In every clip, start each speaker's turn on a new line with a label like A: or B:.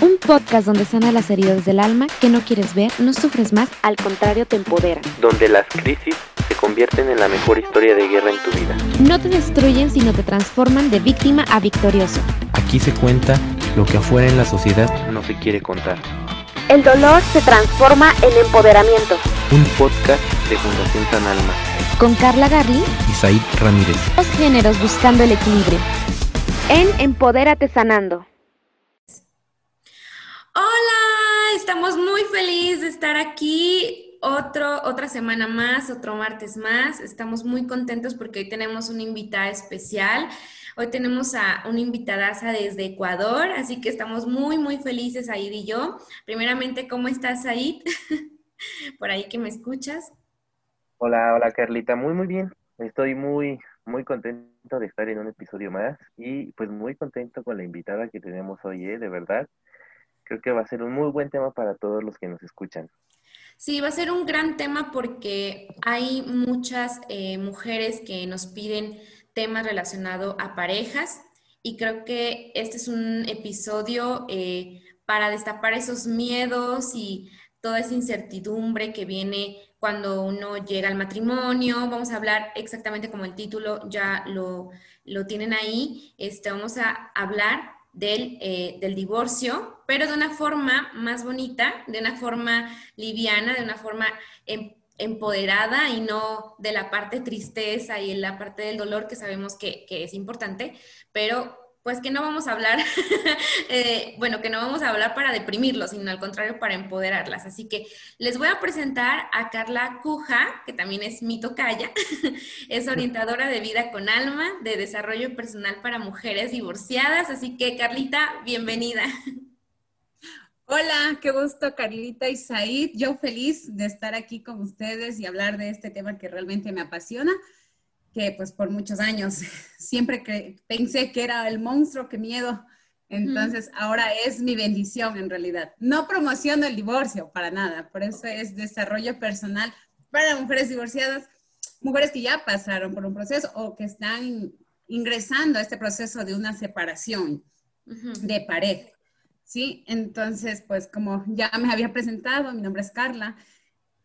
A: Un podcast donde sana las heridas del alma que no quieres ver, no sufres más, al contrario te empodera.
B: Donde las crisis se convierten en la mejor historia de guerra en tu vida.
A: No te destruyen, sino te transforman de víctima a victorioso.
B: Aquí se cuenta lo que afuera en la sociedad no se quiere contar.
A: El dolor se transforma en empoderamiento.
B: Un podcast de Fundación San Alma.
A: Con Carla Garli
B: y Said Ramírez.
A: Dos géneros buscando el equilibrio. En Empodérate Sanando.
C: Hola, estamos muy felices de estar aquí otro, otra semana más, otro martes más. Estamos muy contentos porque hoy tenemos una invitada especial. Hoy tenemos a una invitadaza desde Ecuador, así que estamos muy, muy felices, Said y yo. Primeramente, ¿cómo estás, Said? Por ahí que me escuchas.
B: Hola, hola, Carlita. Muy, muy bien. Estoy muy, muy contento de estar en un episodio más y pues muy contento con la invitada que tenemos hoy, ¿eh? de verdad creo que va a ser un muy buen tema para todos los que nos escuchan.
C: Sí, va a ser un gran tema porque hay muchas eh, mujeres que nos piden temas relacionados a parejas y creo que este es un episodio eh, para destapar esos miedos y toda esa incertidumbre que viene cuando uno llega al matrimonio. Vamos a hablar exactamente como el título ya lo, lo tienen ahí. Este, vamos a hablar del, eh, del, divorcio, pero de una forma más bonita, de una forma liviana, de una forma em, empoderada y no de la parte tristeza y en la parte del dolor que sabemos que, que es importante, pero pues que no vamos a hablar, eh, bueno, que no vamos a hablar para deprimirlos, sino al contrario, para empoderarlas. Así que les voy a presentar a Carla Cuja, que también es mi tocaya, es orientadora de vida con alma, de desarrollo personal para mujeres divorciadas. Así que, Carlita, bienvenida.
D: Hola, qué gusto, Carlita y Said. Yo feliz de estar aquí con ustedes y hablar de este tema que realmente me apasiona que pues por muchos años siempre pensé que era el monstruo, que miedo. Entonces ahora es mi bendición en realidad. No promociono el divorcio para nada, por eso es desarrollo personal para mujeres divorciadas, mujeres que ya pasaron por un proceso o que están ingresando a este proceso de una separación de pareja. ¿Sí? Entonces, pues como ya me había presentado, mi nombre es Carla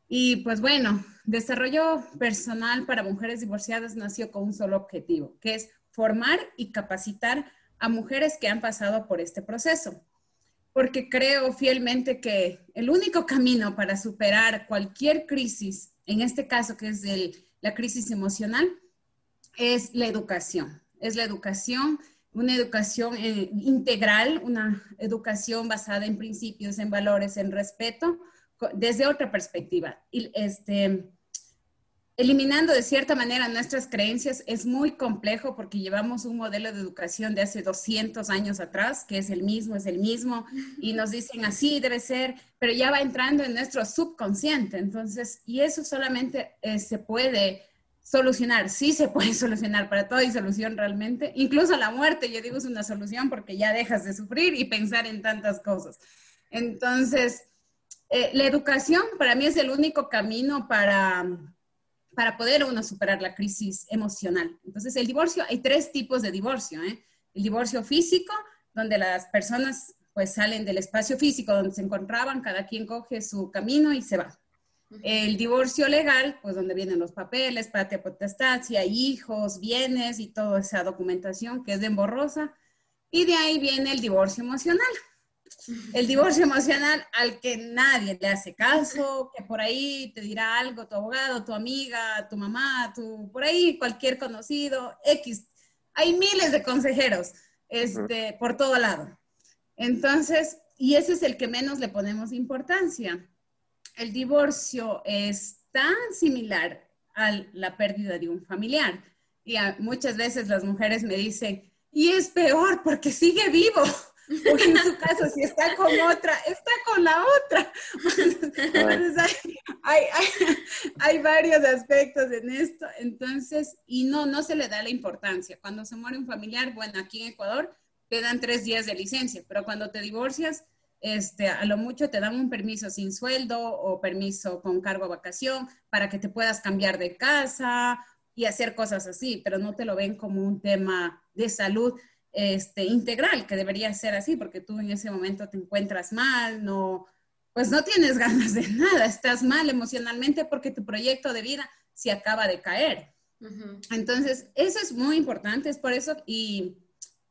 D: y pues bueno, desarrollo personal para mujeres divorciadas nació con un solo objetivo, que es formar y capacitar a mujeres que han pasado por este proceso. Porque creo fielmente que el único camino para superar cualquier crisis, en este caso que es la crisis emocional, es la educación. Es la educación, una educación eh, integral, una educación basada en principios, en valores, en respeto, desde otra perspectiva. Este, eliminando de cierta manera nuestras creencias es muy complejo porque llevamos un modelo de educación de hace 200 años atrás, que es el mismo, es el mismo, y nos dicen así debe ser, pero ya va entrando en nuestro subconsciente. Entonces, y eso solamente eh, se puede solucionar, sí se puede solucionar, para todo hay solución realmente, incluso la muerte, yo digo, es una solución porque ya dejas de sufrir y pensar en tantas cosas. Entonces, eh, la educación para mí es el único camino para, para poder uno superar la crisis emocional. Entonces, el divorcio, hay tres tipos de divorcio. ¿eh? El divorcio físico, donde las personas pues salen del espacio físico donde se encontraban, cada quien coge su camino y se va. El divorcio legal, pues donde vienen los papeles, patria potestad, si hay hijos, bienes y toda esa documentación que es de emborrosa. Y de ahí viene el divorcio emocional, el divorcio emocional al que nadie le hace caso, que por ahí te dirá algo tu abogado, tu amiga, tu mamá, tu, por ahí cualquier conocido, X. Hay miles de consejeros este, por todo lado. Entonces, y ese es el que menos le ponemos importancia. El divorcio es tan similar a la pérdida de un familiar. Y muchas veces las mujeres me dicen, y es peor porque sigue vivo. Porque en su caso, si está con otra, está con la otra. Entonces, hay, hay, varios aspectos en esto. Entonces, y no, no se le da la importancia. Cuando se muere un familiar, bueno, aquí en Ecuador te dan tres días de licencia, pero cuando te divorcias, este, a lo mucho te dan un permiso sin sueldo o permiso con cargo a vacación para que te puedas cambiar de casa y hacer cosas así, pero no te lo ven como un tema de salud este, integral, que debería ser así, porque tú en ese momento te encuentras mal, no, pues no tienes ganas de nada, estás mal emocionalmente porque tu proyecto de vida se acaba de caer. Entonces, eso es muy importante, es por eso, y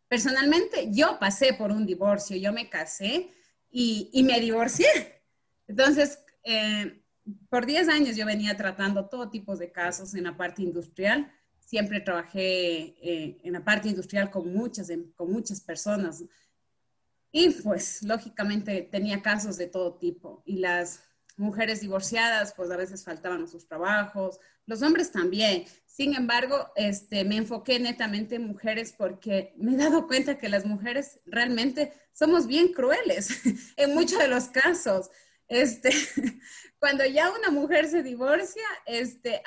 D: personalmente yo pasé por un divorcio, yo me casé y, y me divorcié. Entonces, eh, por 10 años yo venía tratando todo tipo de casos en la parte industrial. Siempre trabajé eh, en la parte industrial con muchas, con muchas personas. Y pues, lógicamente, tenía casos de todo tipo. Y las mujeres divorciadas, pues a veces faltaban sus trabajos, los hombres también. Sin embargo, este, me enfoqué netamente en mujeres porque me he dado cuenta que las mujeres realmente somos bien crueles en muchos de los casos. Este, cuando ya una mujer se divorcia, este,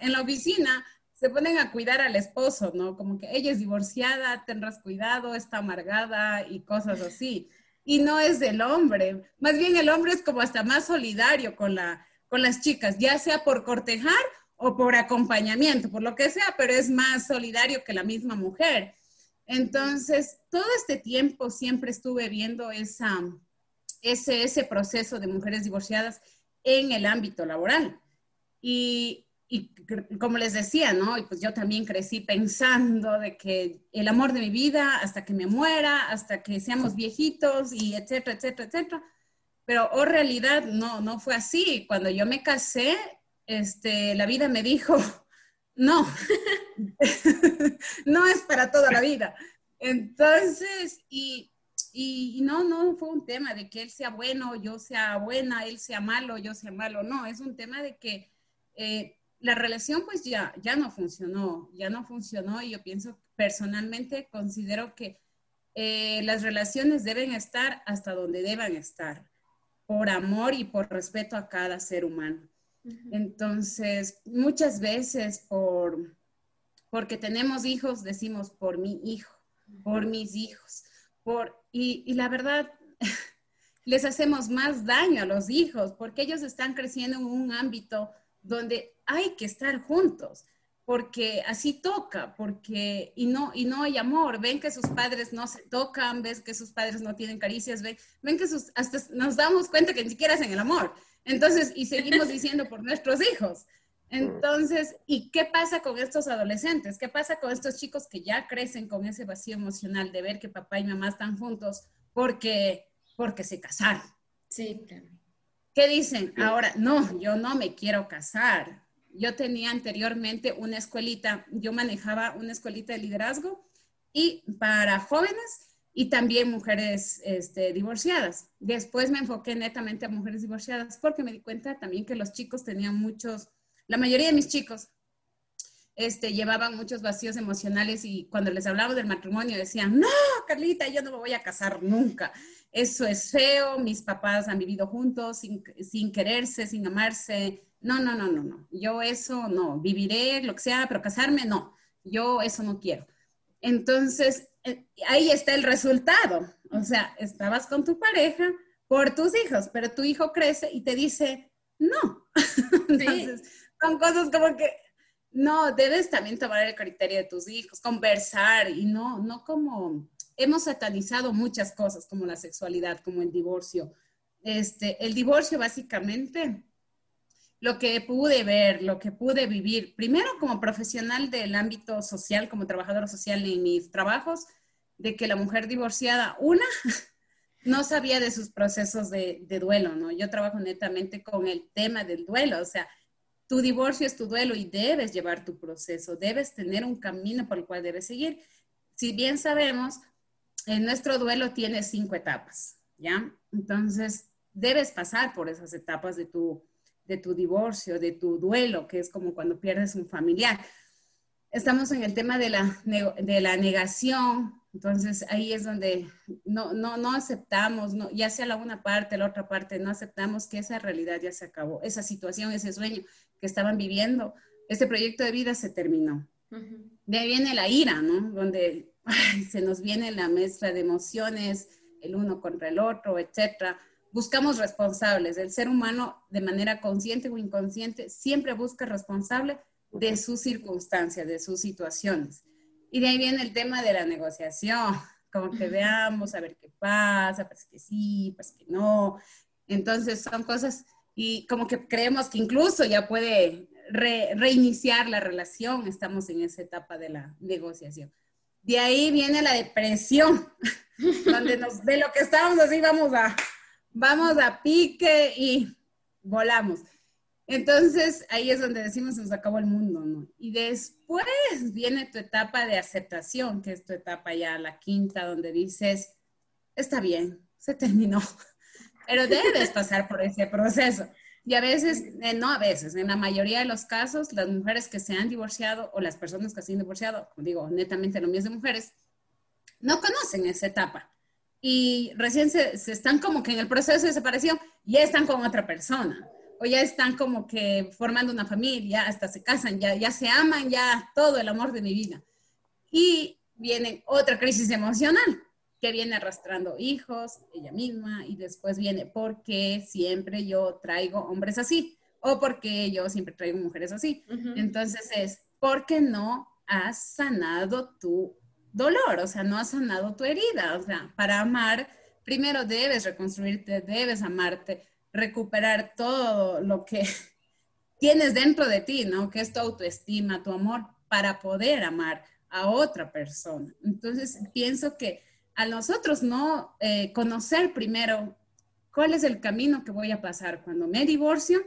D: en la oficina se ponen a cuidar al esposo, ¿no? Como que ella es divorciada, tendrás cuidado, está amargada y cosas así. Y no es del hombre, más bien el hombre es como hasta más solidario con, la, con las chicas, ya sea por cortejar o por acompañamiento, por lo que sea, pero es más solidario que la misma mujer. Entonces, todo este tiempo siempre estuve viendo esa, ese, ese proceso de mujeres divorciadas en el ámbito laboral. Y, y como les decía, ¿no? Y pues yo también crecí pensando de que el amor de mi vida hasta que me muera, hasta que seamos viejitos y etcétera, etcétera, etcétera. Pero oh, realidad no, no fue así. Cuando yo me casé, este, la vida me dijo, no, no es para toda la vida. Entonces, y y, no, no fue un tema de que él sea bueno, yo sea buena, él sea malo, yo sea malo. No, es un tema de que eh, la relación pues ya, ya no funcionó, ya no funcionó y yo pienso personalmente, considero que eh, las relaciones deben estar hasta donde deban estar, por amor y por respeto a cada ser humano. Entonces, muchas veces por, porque tenemos hijos, decimos por mi hijo, por mis hijos por, y, la verdad, les hacemos más daño a los hijos porque ellos están creciendo en un ámbito donde hay que estar juntos, porque así toca, porque y no y no hay amor, ven que sus padres no se tocan, ven que sus padres no tienen caricias, ven, ven que sus hasta nos damos cuenta que ni siquiera hacen el amor. Entonces, y seguimos diciendo por nuestros hijos. Entonces, ¿y qué pasa con estos adolescentes? ¿Qué pasa con estos chicos que ya crecen con ese vacío emocional de ver que papá y mamá están juntos porque, porque se casaron?
C: Sí.
D: ¿Qué dicen? Ahora, no, yo no me quiero casar. Yo tenía anteriormente una escuelita, yo manejaba una escuelita de liderazgo y para jóvenes y también mujeres este, divorciadas. Después me enfoqué netamente a mujeres divorciadas porque me di cuenta también que los chicos tenían muchos la mayoría de mis chicos este, llevaban muchos vacíos emocionales y cuando les hablaba del matrimonio decían, no, Carlita, yo no me voy a casar nunca. Eso es feo, mis papás han vivido juntos sin, sin quererse, sin amarse. No, no, no, no, no. Yo eso no, viviré lo que sea, pero casarme no. Yo eso no quiero. Entonces, eh, ahí está el resultado. O sea, estabas con tu pareja por tus hijos, pero tu hijo crece y te dice, no. Entonces, son cosas como que no, debes también tomar el criterio de tus hijos, conversar y no, no como hemos satanizado muchas cosas como la sexualidad, como el divorcio. Este, el divorcio básicamente, lo que pude ver, lo que pude vivir, primero como profesional del ámbito social, como trabajadora social en mis trabajos, de que la mujer divorciada, una, no sabía de sus procesos de, de duelo, ¿no? Yo trabajo netamente con el tema del duelo, o sea, tu divorcio es tu duelo y debes llevar tu proceso, debes tener un camino por el cual debes seguir. Si bien sabemos, en nuestro duelo tiene cinco etapas, ¿ya? Entonces, debes pasar por esas etapas de tu, de tu divorcio, de tu duelo, que es como cuando pierdes un familiar. Estamos en el tema de la, de la negación, entonces ahí es donde no, no, no aceptamos, no, ya sea la una parte, la otra parte, no aceptamos que esa realidad ya se acabó, esa situación, ese sueño que estaban viviendo, ese proyecto de vida se terminó. De ahí viene la ira, ¿no? Donde se nos viene la mezcla de emociones, el uno contra el otro, etcétera. Buscamos responsables. El ser humano, de manera consciente o inconsciente, siempre busca responsable de sus circunstancias, de sus situaciones. Y de ahí viene el tema de la negociación, como que veamos a ver qué pasa, pues que sí, pues que no. Entonces son cosas y como que creemos que incluso ya puede reiniciar la relación, estamos en esa etapa de la negociación. De ahí viene la depresión, donde nos, de lo que estábamos así vamos a, vamos a pique y volamos. Entonces ahí es donde decimos se nos acabó el mundo, ¿no? Y después viene tu etapa de aceptación, que es tu etapa ya la quinta, donde dices, está bien, se terminó, pero debes pasar por ese proceso. Y a veces, eh, no a veces, en la mayoría de los casos, las mujeres que se han divorciado o las personas que se han divorciado, digo, netamente lo mío es de mujeres, no conocen esa etapa. Y recién se, se, están como que en el proceso de separación, ya están con otra persona. O ya están como que formando una familia, hasta se casan, ya, ya se aman, ya todo el amor de mi vida. Y viene otra crisis emocional que viene arrastrando hijos, ella misma, y después viene porque siempre yo traigo hombres así, o porque yo siempre traigo mujeres así. Entonces es, porque no has sanado tu dolor, o sea, no has sanado tu herida, o sea, para amar, primero debes reconstruirte, debes amarte, recuperar todo lo que tienes dentro de ti, ¿no? Que es tu autoestima, tu amor, para poder amar a otra persona. Entonces, pienso que a nosotros no eh, conocer primero cuál es el camino que voy a pasar cuando me divorcio,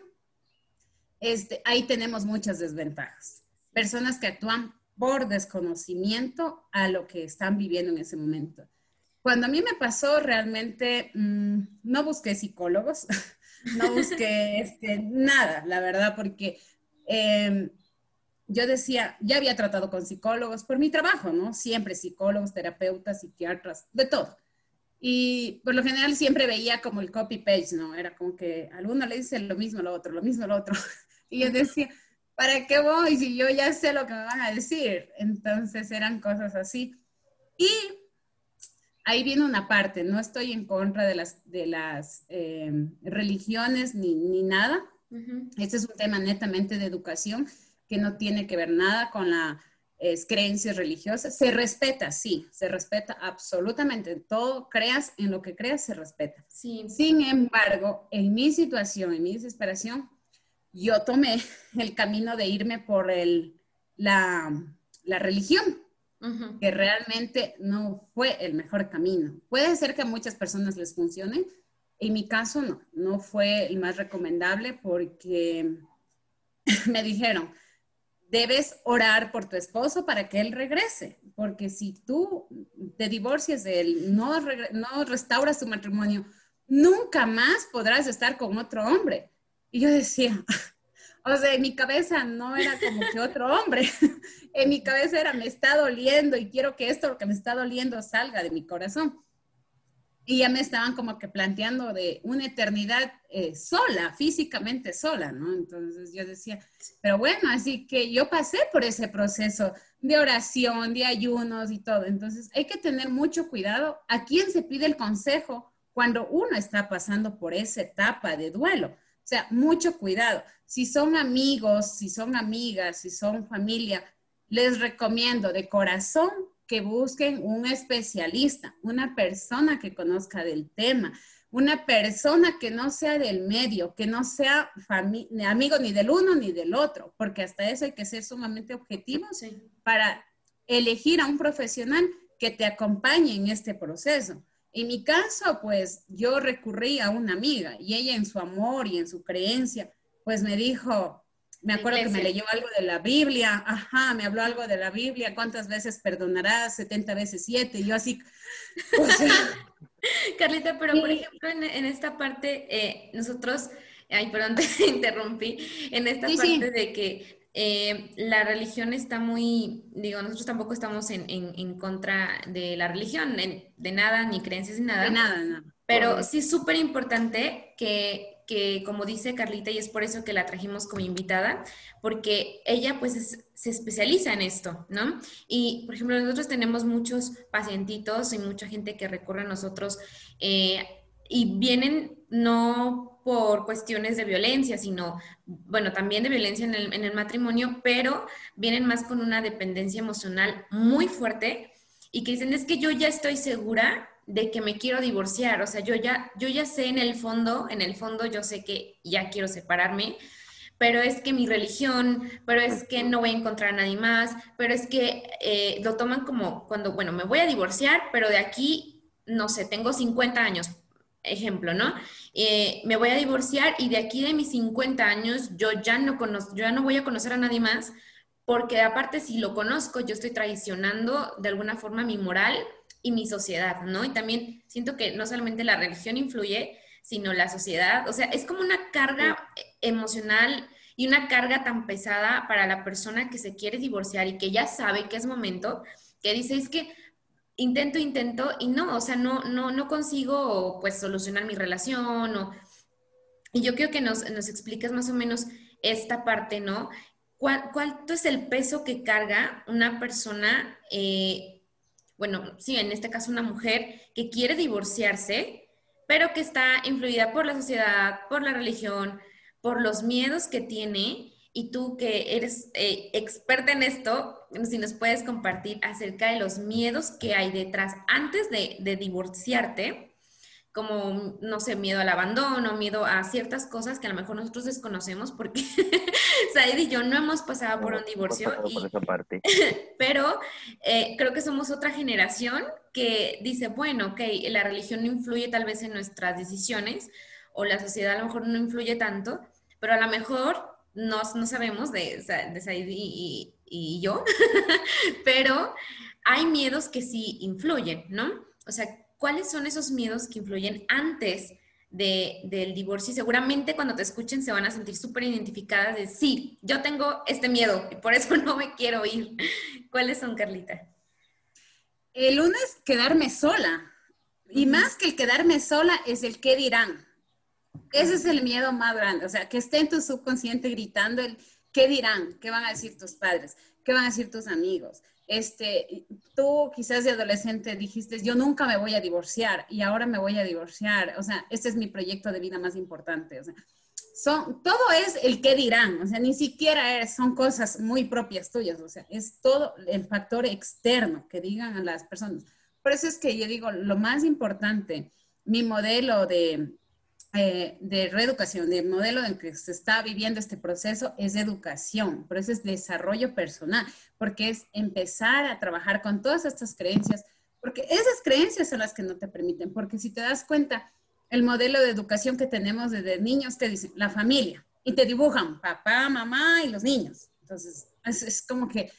D: este, ahí tenemos muchas desventajas. Personas que actúan por desconocimiento a lo que están viviendo en ese momento. Cuando a mí me pasó, realmente mm, no busqué psicólogos, no busqué este, nada, la verdad, porque em, yo decía, ya había tratado con psicólogos por mi trabajo, ¿no? Siempre psicólogos, terapeutas, psiquiatras, de todo. Y por lo general siempre veía como el copy-page, ¿no? Era como que alguno le dice lo mismo lo otro, lo mismo lo otro. Y yo decía, ¿para qué voy si yo ya sé lo que me van a decir? Entonces eran cosas así. Y ahí viene una parte, no estoy en contra de las, de las eh, religiones ni, ni nada. Este es un tema netamente de educación que no tiene que ver nada con las creencias religiosas. Se respeta, sí, se respeta absolutamente. Todo creas en lo que creas, se respeta. Sí. Sin embargo, en mi situación, en mi desesperación, yo tomé el camino de irme por el, la, la religión, que realmente no fue el mejor camino. Puede ser que a muchas personas les funcione. En mi caso, no, no fue el más recomendable porque me dijeron, debes orar por tu esposo para que él regrese, porque si tú te divorcias de él, no, no restauras tu matrimonio, nunca más podrás estar con otro hombre. Y yo decía, o sea, en mi cabeza no era como que otro hombre, en mi cabeza era, me está doliendo y quiero que esto, lo que me está doliendo, salga de mi corazón y ya me estaban como que planteando de una eternidad eh, sola, físicamente sola, ¿no? Entonces yo decía, pero bueno, así que yo pasé por ese proceso de oración, de ayunos y todo. Entonces hay que tener mucho cuidado a quién se pide el consejo cuando uno está pasando por esa etapa de duelo. O sea, mucho cuidado. Si son amigos, si son amigas, si son familia, les recomiendo de corazón que busquen un especialista, una persona que conozca del tema, una persona que no sea del medio, que no sea amigo ni del uno ni del otro, porque hasta eso hay que ser sumamente objetivos para elegir a un profesional que te acompañe en este proceso. En mi caso, pues yo recurrí a una amiga y ella en su amor y en su creencia, pues me dijo, me acuerdo que me leyó algo de la Biblia, ajá, me habló algo de la Biblia, ¿cuántas veces perdonarás? 70 veces 7, yo así,
C: Carlita, pero por ejemplo, en, esta parte, eh, nosotros, ay, perdón, te interrumpí, en esta parte de que eh, la religión está muy, digo, nosotros tampoco estamos en, en, contra de la religión, de nada, ni creencias, ni nada.
D: De nada, nada.
C: Pero sí es súper importante que que como dice Carlita, y es por eso que la trajimos como invitada, porque ella pues se especializa en esto, ¿no? Y, por ejemplo, nosotros tenemos muchos pacientitos y mucha gente que recurre a nosotros eh, y vienen no por cuestiones de violencia, sino, bueno, también de violencia en el, en el matrimonio, pero vienen más con una dependencia emocional muy fuerte y que dicen, es que yo ya estoy segura de que me quiero divorciar, o sea, yo ya, yo ya sé en el fondo, en el fondo yo sé que ya quiero separarme, pero es que mi religión, pero es que no voy a encontrar a nadie más, pero es que eh, lo toman como cuando, bueno, me voy a divorciar, pero de aquí, no sé, tengo 50 años, ejemplo, ¿no? Eh, me voy a divorciar y de aquí de mis 50 años yo ya no conozco, yo ya no voy a conocer a nadie más, porque aparte si lo conozco, yo estoy traicionando de alguna forma mi moral y mi sociedad, ¿no? Y también siento que no solamente la religión influye, sino la sociedad. O sea, es como una carga emocional y una carga tan pesada para la persona que se quiere divorciar y que ya sabe que es momento, que dice, es que intento, intento y no, o sea, no, no, no consigo pues solucionar mi relación o... Y yo quiero que nos, nos expliques más o menos esta parte, ¿no? ¿Cuál, ¿Cuánto es el peso que carga una persona, eh, bueno, sí, en este caso una mujer que quiere divorciarse, pero que está influida por la sociedad, por la religión, por los miedos que tiene. Y tú que eres eh, experta en esto, si nos puedes compartir acerca de los miedos que hay detrás antes de, de divorciarte como, no sé, miedo al abandono, miedo a ciertas cosas que a lo mejor nosotros desconocemos porque Said y yo no hemos pasado por un divorcio. pero eh, creo que somos otra generación que dice, bueno, ok, la religión no influye tal vez en nuestras decisiones o la sociedad a lo mejor no influye tanto, pero a lo mejor no, no sabemos de, de Said y, y yo, pero hay miedos que sí influyen, ¿no? O sea, ¿cuáles son esos miedos que influyen antes del divorcio? Y seguramente cuando te escuchen se van a sentir súper identificadas de, sí, yo tengo este miedo y por eso no me quiero ir. ¿Cuáles son, Carlita?
D: El uno es quedarme sola. Y más que el quedarme sola es el qué dirán. Ese es el miedo más grande. O sea, que esté en tu subconsciente gritando el qué dirán, qué van a decir tus padres, qué van a decir tus amigos, este, tú quizás de adolescente dijiste, yo nunca me voy a divorciar y ahora me voy a divorciar, o sea, este es mi proyecto de vida más importante, o sea, son, todo es el que dirán, o sea, ni siquiera son cosas muy propias tuyas, o sea, es todo el factor externo que digan a las personas. Por eso es que yo digo, lo más importante, mi modelo de, eh, de reeducación, del modelo en que se está viviendo este proceso es educación, por eso es desarrollo personal, porque es empezar a trabajar con todas estas creencias, porque esas creencias son las que no te permiten, porque si te das cuenta, el modelo de educación que tenemos desde niños te dicen la familia y te dibujan papá, mamá y los niños. Entonces, es, es como que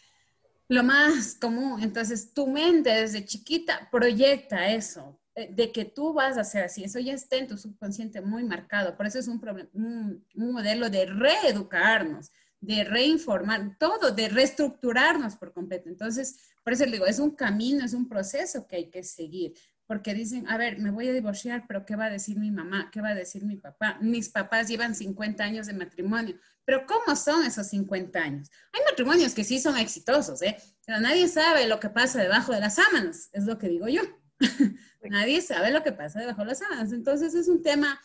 D: lo más común. Entonces, tu mente desde chiquita proyecta eso, de que tú vas a ser así. Eso ya está en tu subconsciente muy marcado. Por eso es un, un, un modelo de reeducarnos, de reinformar, todo, de reestructurarnos por completo. Entonces, por eso le digo, es un camino, es un proceso que hay que seguir. Porque dicen, a ver, me voy a divorciar, pero ¿qué va a decir mi mamá? ¿Qué va a decir mi papá? Mis papás llevan 50 años de matrimonio. Pero ¿cómo son esos 50 años? Hay matrimonios que sí son exitosos, ¿eh? Pero nadie sabe lo que pasa debajo de las sábanas, es lo que digo yo. Nadie sabe lo que pasa debajo de las sábanas. Entonces es un tema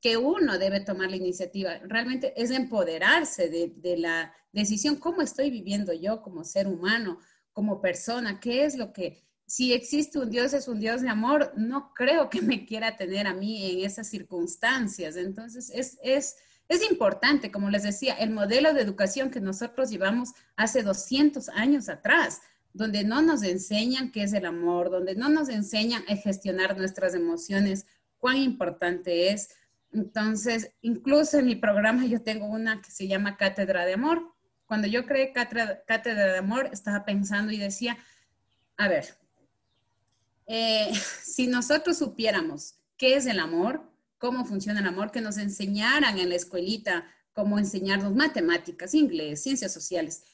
D: que uno debe tomar la iniciativa. Realmente es empoderarse de, la decisión, cómo estoy viviendo yo como ser humano, como persona, qué es lo que, si existe un Dios, es un Dios de amor, no creo que me quiera tener a mí en esas circunstancias. Entonces es, es, es importante, como les decía, el modelo de educación que nosotros llevamos hace 200 años atrás donde no nos enseñan qué es el amor, donde no nos enseñan a gestionar nuestras emociones, cuán importante es. Entonces, incluso en mi programa yo tengo una que se llama Cátedra de Amor. Cuando yo creé Cátedra, de Amor, estaba pensando y decía, a ver, eh, si nosotros supiéramos qué es el amor, cómo funciona el amor, que nos enseñaran en la escuelita cómo enseñarnos matemáticas, inglés, ciencias sociales,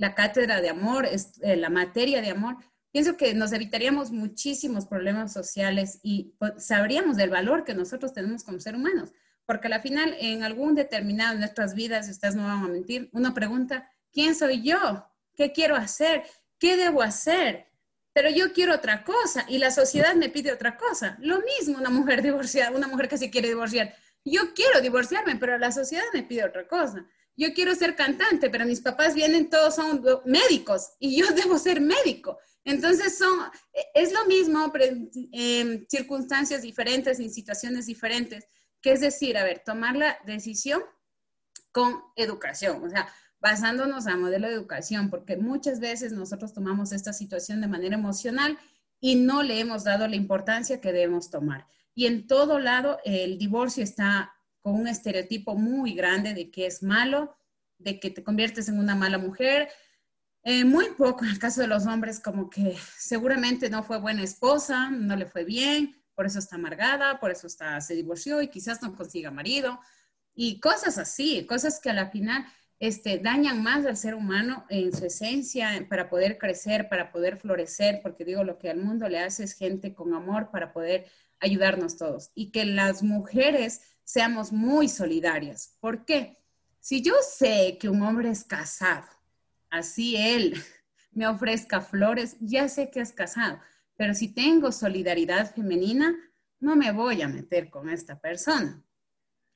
D: la cátedra de amor, eh, la materia de amor, pienso que nos evitaríamos muchísimos problemas sociales y pues, sabríamos del valor que nosotros tenemos como seres humanos. Porque al final, en algún determinado de nuestras vidas, ustedes no van a mentir, uno pregunta, ¿quién soy yo? ¿Qué quiero hacer? ¿Qué debo hacer? pero yo quiero otra cosa y la sociedad me pide otra cosa. Lo mismo una mujer divorciada, una mujer que se quiere divorciar. Yo quiero divorciarme, pero la sociedad me pide otra cosa. Yo quiero ser cantante, pero mis papás vienen, todos son médicos y yo debo ser médico. Entonces son, es lo mismo, en circunstancias diferentes, en situaciones diferentes, que es decir, a ver, tomar la decisión con educación, o sea, basándonos a modelo de educación, porque muchas veces nosotros tomamos esta situación de manera emocional y no le hemos dado la importancia que debemos tomar. Y en todo lado el divorcio está con un estereotipo muy grande de que es malo, de que te conviertes en una mala mujer. Eh, muy poco en el caso de los hombres, como que seguramente no fue buena esposa, no le fue bien, por eso está amargada, por eso está, se divorció y quizás no consiga marido. Y cosas así, cosas que a la final este, dañan más al ser humano en su esencia para poder crecer, para poder florecer, porque digo, lo que al mundo le hace es gente con amor para poder ayudarnos todos y que las mujeres seamos muy solidarias. ¿Por qué? Si yo sé que un hombre es casado, así él me ofrezca flores, ya sé que es casado, pero si tengo solidaridad femenina, no me voy a meter con esta persona.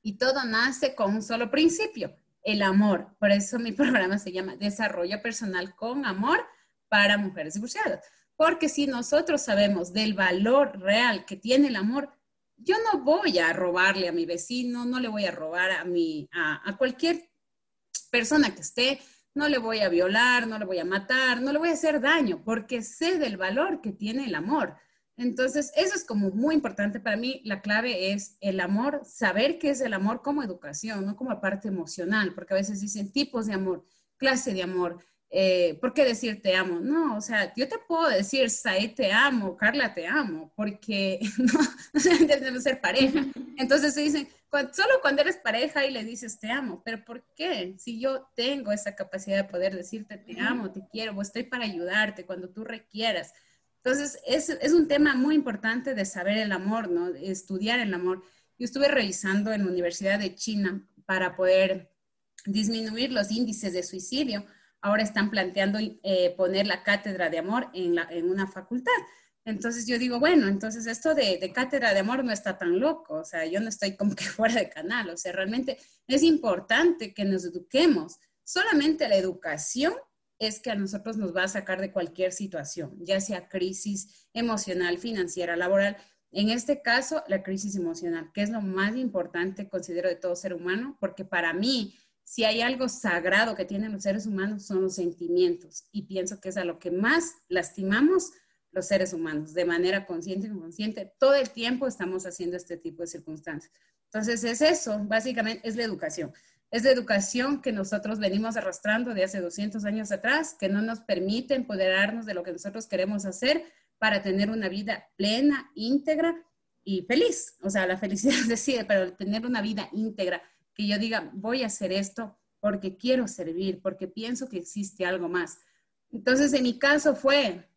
D: Y todo nace con un solo principio, el amor. Por eso mi programa se llama Desarrollo Personal con Amor para Mujeres Divorciadas. Porque si nosotros sabemos del valor real que tiene el amor, yo no voy a robarle a mi vecino, no le voy a robar a, mi, a, cualquier persona que esté, no le voy a violar, no le voy a matar, no le voy a hacer daño, porque sé del valor que tiene el amor. Entonces, eso es como muy importante para mí. La clave es el amor, saber qué es el amor como educación, no como parte emocional, porque a veces dicen tipos de amor, clase de amor. Eh, ¿Por qué decir te amo? No, o sea, yo te puedo decir, Said te amo, Carla te amo, porque no, no debemos ser pareja. Entonces se dicen, solo cuando eres pareja y le dices te amo, pero ¿por qué? Si yo tengo esa capacidad de poder decirte te amo, te quiero, estoy para ayudarte cuando tú requieras entonces, es, es, un tema muy importante de saber el amor, ¿no? Estudiar el amor. Yo estuve revisando en la Universidad de China para poder disminuir los índices de suicidio. Ahora están planteando eh, poner la cátedra de amor en, una facultad. Entonces yo digo, bueno, entonces esto de, de, cátedra de amor no está tan loco, o sea, yo no estoy como que fuera de canal, o sea, realmente es importante que nos eduquemos. Solamente la educación es que a nosotros nos va a sacar de cualquier situación, ya sea crisis emocional, financiera, laboral. En este caso, la crisis emocional, que es lo más importante, considero, de todo ser humano, porque para mí, si hay algo sagrado que tienen los seres humanos, son los sentimientos. Y pienso que es a lo que más lastimamos los seres humanos, de manera consciente y inconsciente. Todo el tiempo estamos haciendo este tipo de circunstancias. Entonces, es eso, básicamente, es la educación es de educación que nosotros venimos arrastrando de hace 200 años atrás, que no nos permite empoderarnos de lo que nosotros queremos hacer para tener una vida plena, íntegra y feliz. O sea, la felicidad decide, pero tener una vida íntegra, que yo diga, voy a hacer esto porque quiero servir, porque pienso que existe algo más. Entonces, en mi caso fue,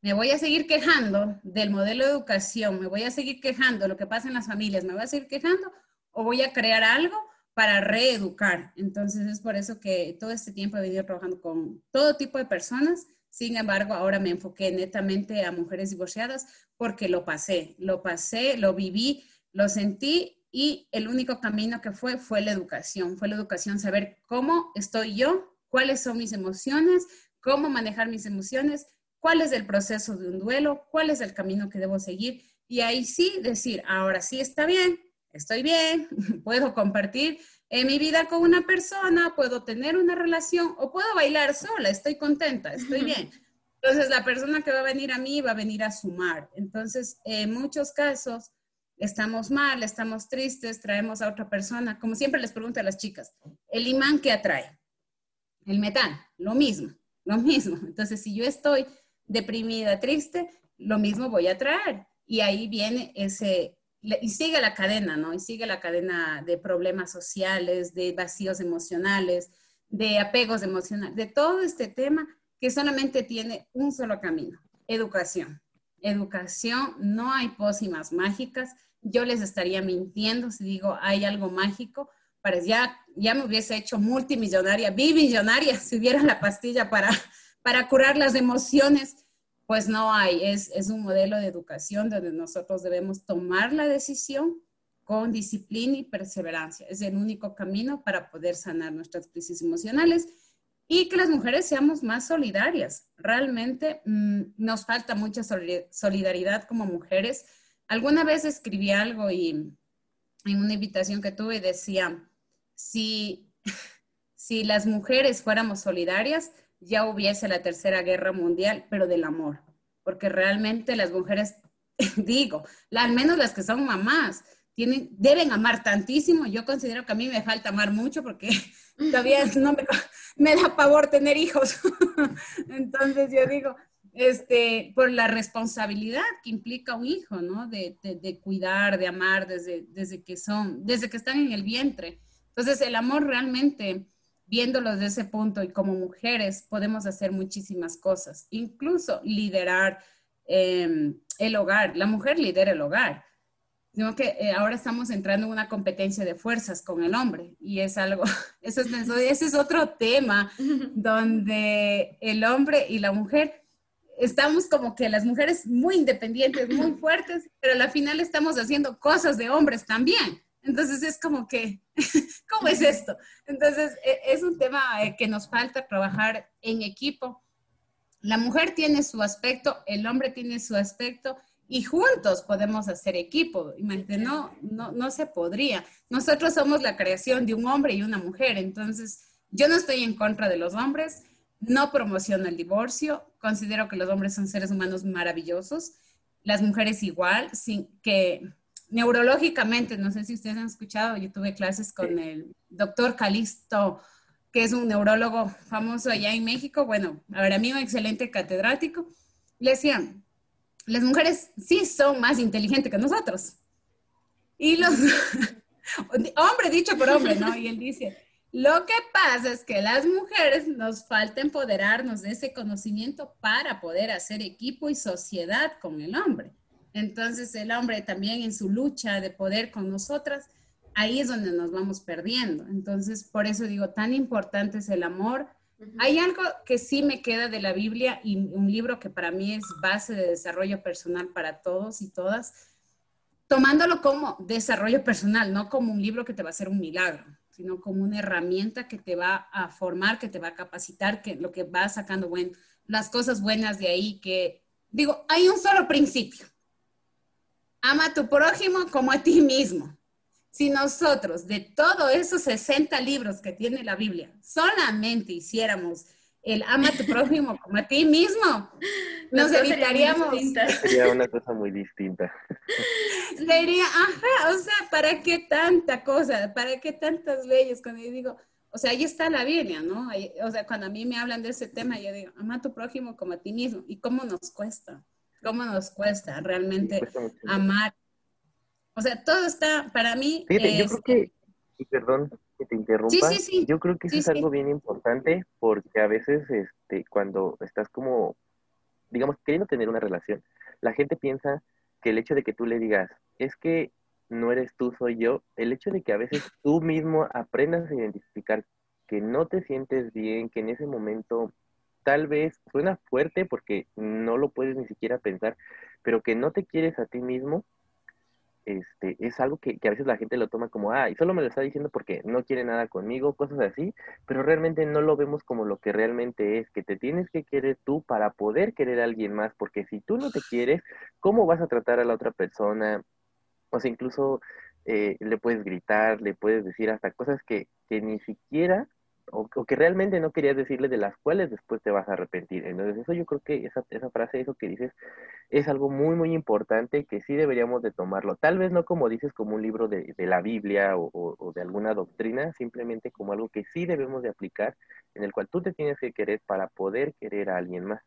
D: me voy a seguir quejando del modelo de educación, me voy a seguir quejando de lo que pasa en las familias, me voy a seguir quejando o voy a crear algo para reeducar. Entonces es por eso que todo este tiempo he venido trabajando con todo tipo de personas. Sin embargo, ahora me enfoqué netamente a mujeres divorciadas porque lo pasé, lo pasé, lo viví, lo sentí y el único camino que fue fue la educación, fue la educación, saber cómo estoy yo, cuáles son mis emociones, cómo manejar mis emociones, cuál es el proceso de un duelo, cuál es el camino que debo seguir y ahí sí decir, ahora sí está bien, estoy bien, puedo compartir en mi vida con una persona, puedo tener una relación o puedo bailar sola, estoy contenta, estoy bien. Entonces, la persona que va a venir a mí va a venir a sumar. Entonces, en muchos casos, estamos mal, estamos tristes, traemos a otra persona. Como siempre les pregunto a las chicas, el imán que atrae, el metal, lo mismo, lo mismo. Entonces, si yo estoy deprimida, triste, lo mismo voy a traer. Y ahí viene ese, y sigue la cadena, ¿no? Y sigue la cadena de problemas sociales, de vacíos emocionales, de apegos emocionales, de todo este tema que solamente tiene un solo camino, educación. Educación, no hay pócimas mágicas. Yo les estaría mintiendo si digo hay algo mágico. Para ya, ya me hubiese hecho multimillonaria, bimillonaria, si hubiera la pastilla para, para curar las emociones pues no hay, es, es un modelo de educación donde nosotros debemos tomar la decisión con disciplina y perseverancia. Es el único camino para poder sanar nuestras crisis emocionales y que las mujeres seamos más solidarias. Realmente mm, nos falta mucha solidaridad como mujeres. Alguna vez escribí algo y en una invitación que tuve decía, si, si las mujeres fuéramos solidarias, ya hubiese la tercera guerra mundial, pero del amor, porque realmente las mujeres, digo, al menos las que son mamás, tienen, deben amar tantísimo. Yo considero que a mí me falta amar mucho porque todavía no me, me da pavor tener hijos. Entonces yo digo, este, por la responsabilidad que implica un hijo, ¿no? De, de, cuidar, de amar desde, desde que son, desde que están en el vientre. Entonces el amor realmente, viéndolo desde ese punto y como mujeres, podemos hacer muchísimas cosas, incluso liderar em, el hogar. La mujer lidera el hogar sino que eh, ahora estamos entrando en una competencia de fuerzas con el hombre y es algo, eso es, ese es otro tema donde el hombre y la mujer estamos como que las mujeres muy independientes, muy fuertes, pero al final estamos haciendo cosas de hombres también. Entonces es como que, ¿cómo es esto? Entonces e, es un tema eh, que nos falta trabajar en equipo. La mujer tiene su aspecto, el hombre tiene su aspecto y juntos podemos hacer equipo. Imagínate, no, no, no se podría. Nosotros somos la creación de un hombre y una mujer, entonces yo no estoy en contra de los hombres, no promociono el divorcio, considero que los hombres son seres humanos maravillosos, las mujeres igual, sin que neurológicamente, no sé si ustedes han escuchado, yo tuve clases con el doctor Calisto, que es un neurólogo famoso allá en México, bueno, a ver, a mí un excelente catedrático, le decían, las mujeres sí son más inteligentes que nosotros. Y los, hombre dicho por hombre, ¿no? Y él dice, lo que pasa es que las mujeres nos falta empoderarnos de ese conocimiento para poder hacer equipo y sociedad con el hombre. Entonces el hombre también en su lucha de poder con nosotras, ahí es donde nos vamos perdiendo. Entonces, por eso digo, tan importante es el amor, hay algo que sí me queda de la Biblia y un libro que para mí es base de desarrollo personal para todos y todas, tomándolo como desarrollo personal, no como un libro que te va a hacer un milagro, sino como una herramienta que te va a formar, que te va a capacitar, que lo que va sacando bueno, las cosas buenas de ahí, que digo, hay un solo principio. Ama a tu prójimo como a ti mismo. Si nosotros de todos esos 60 libros que tiene la Biblia solamente hiciéramos el ama a tu prójimo como a ti mismo, nos evitaríamos.
B: Sería una cosa muy distinta.
D: Sería, ajá, o sea, ¿para qué tanta cosa? ¿Para qué tantas leyes? Cuando yo digo, o sea, ahí está la Biblia, ¿no? o sea, cuando a mí me hablan de ese tema, yo digo, ama a tu prójimo como a ti mismo. ¿Y cómo nos cuesta? ¿Cómo nos cuesta realmente amar o sea, todo está para mí.
B: Fíjate, yo creo que, perdón que te interrumpa, yo creo que eso es algo bien importante porque a veces este, cuando estás como, digamos, queriendo tener una relación, la gente piensa que el hecho de que tú le digas, es que no eres tú, soy yo, el hecho de que a veces tú mismo aprendas a identificar que no te sientes bien, que en ese momento tal vez suena fuerte porque no lo puedes ni siquiera pensar, pero que no te quieres a ti mismo, este, es algo que, a veces la gente lo toma como, ah, y solo me lo está diciendo porque no quiere nada conmigo, cosas así, pero realmente no lo vemos como lo que realmente es, que te tienes que querer tú para poder querer a alguien más, porque si tú no te quieres, ¿cómo vas a tratar a la otra persona? O sea, incluso eh, le puedes gritar, le puedes decir hasta cosas que, que ni siquiera o, que realmente no querías decirle de las cuales después te vas a arrepentir. Entonces eso yo creo que esa, esa frase, eso que dices, es algo muy, muy importante que sí deberíamos de tomarlo. Tal vez no como dices, como un libro de, de la Biblia o, o, de alguna doctrina, simplemente como algo que sí debemos de aplicar, en el cual tú te tienes que querer para poder querer a alguien más.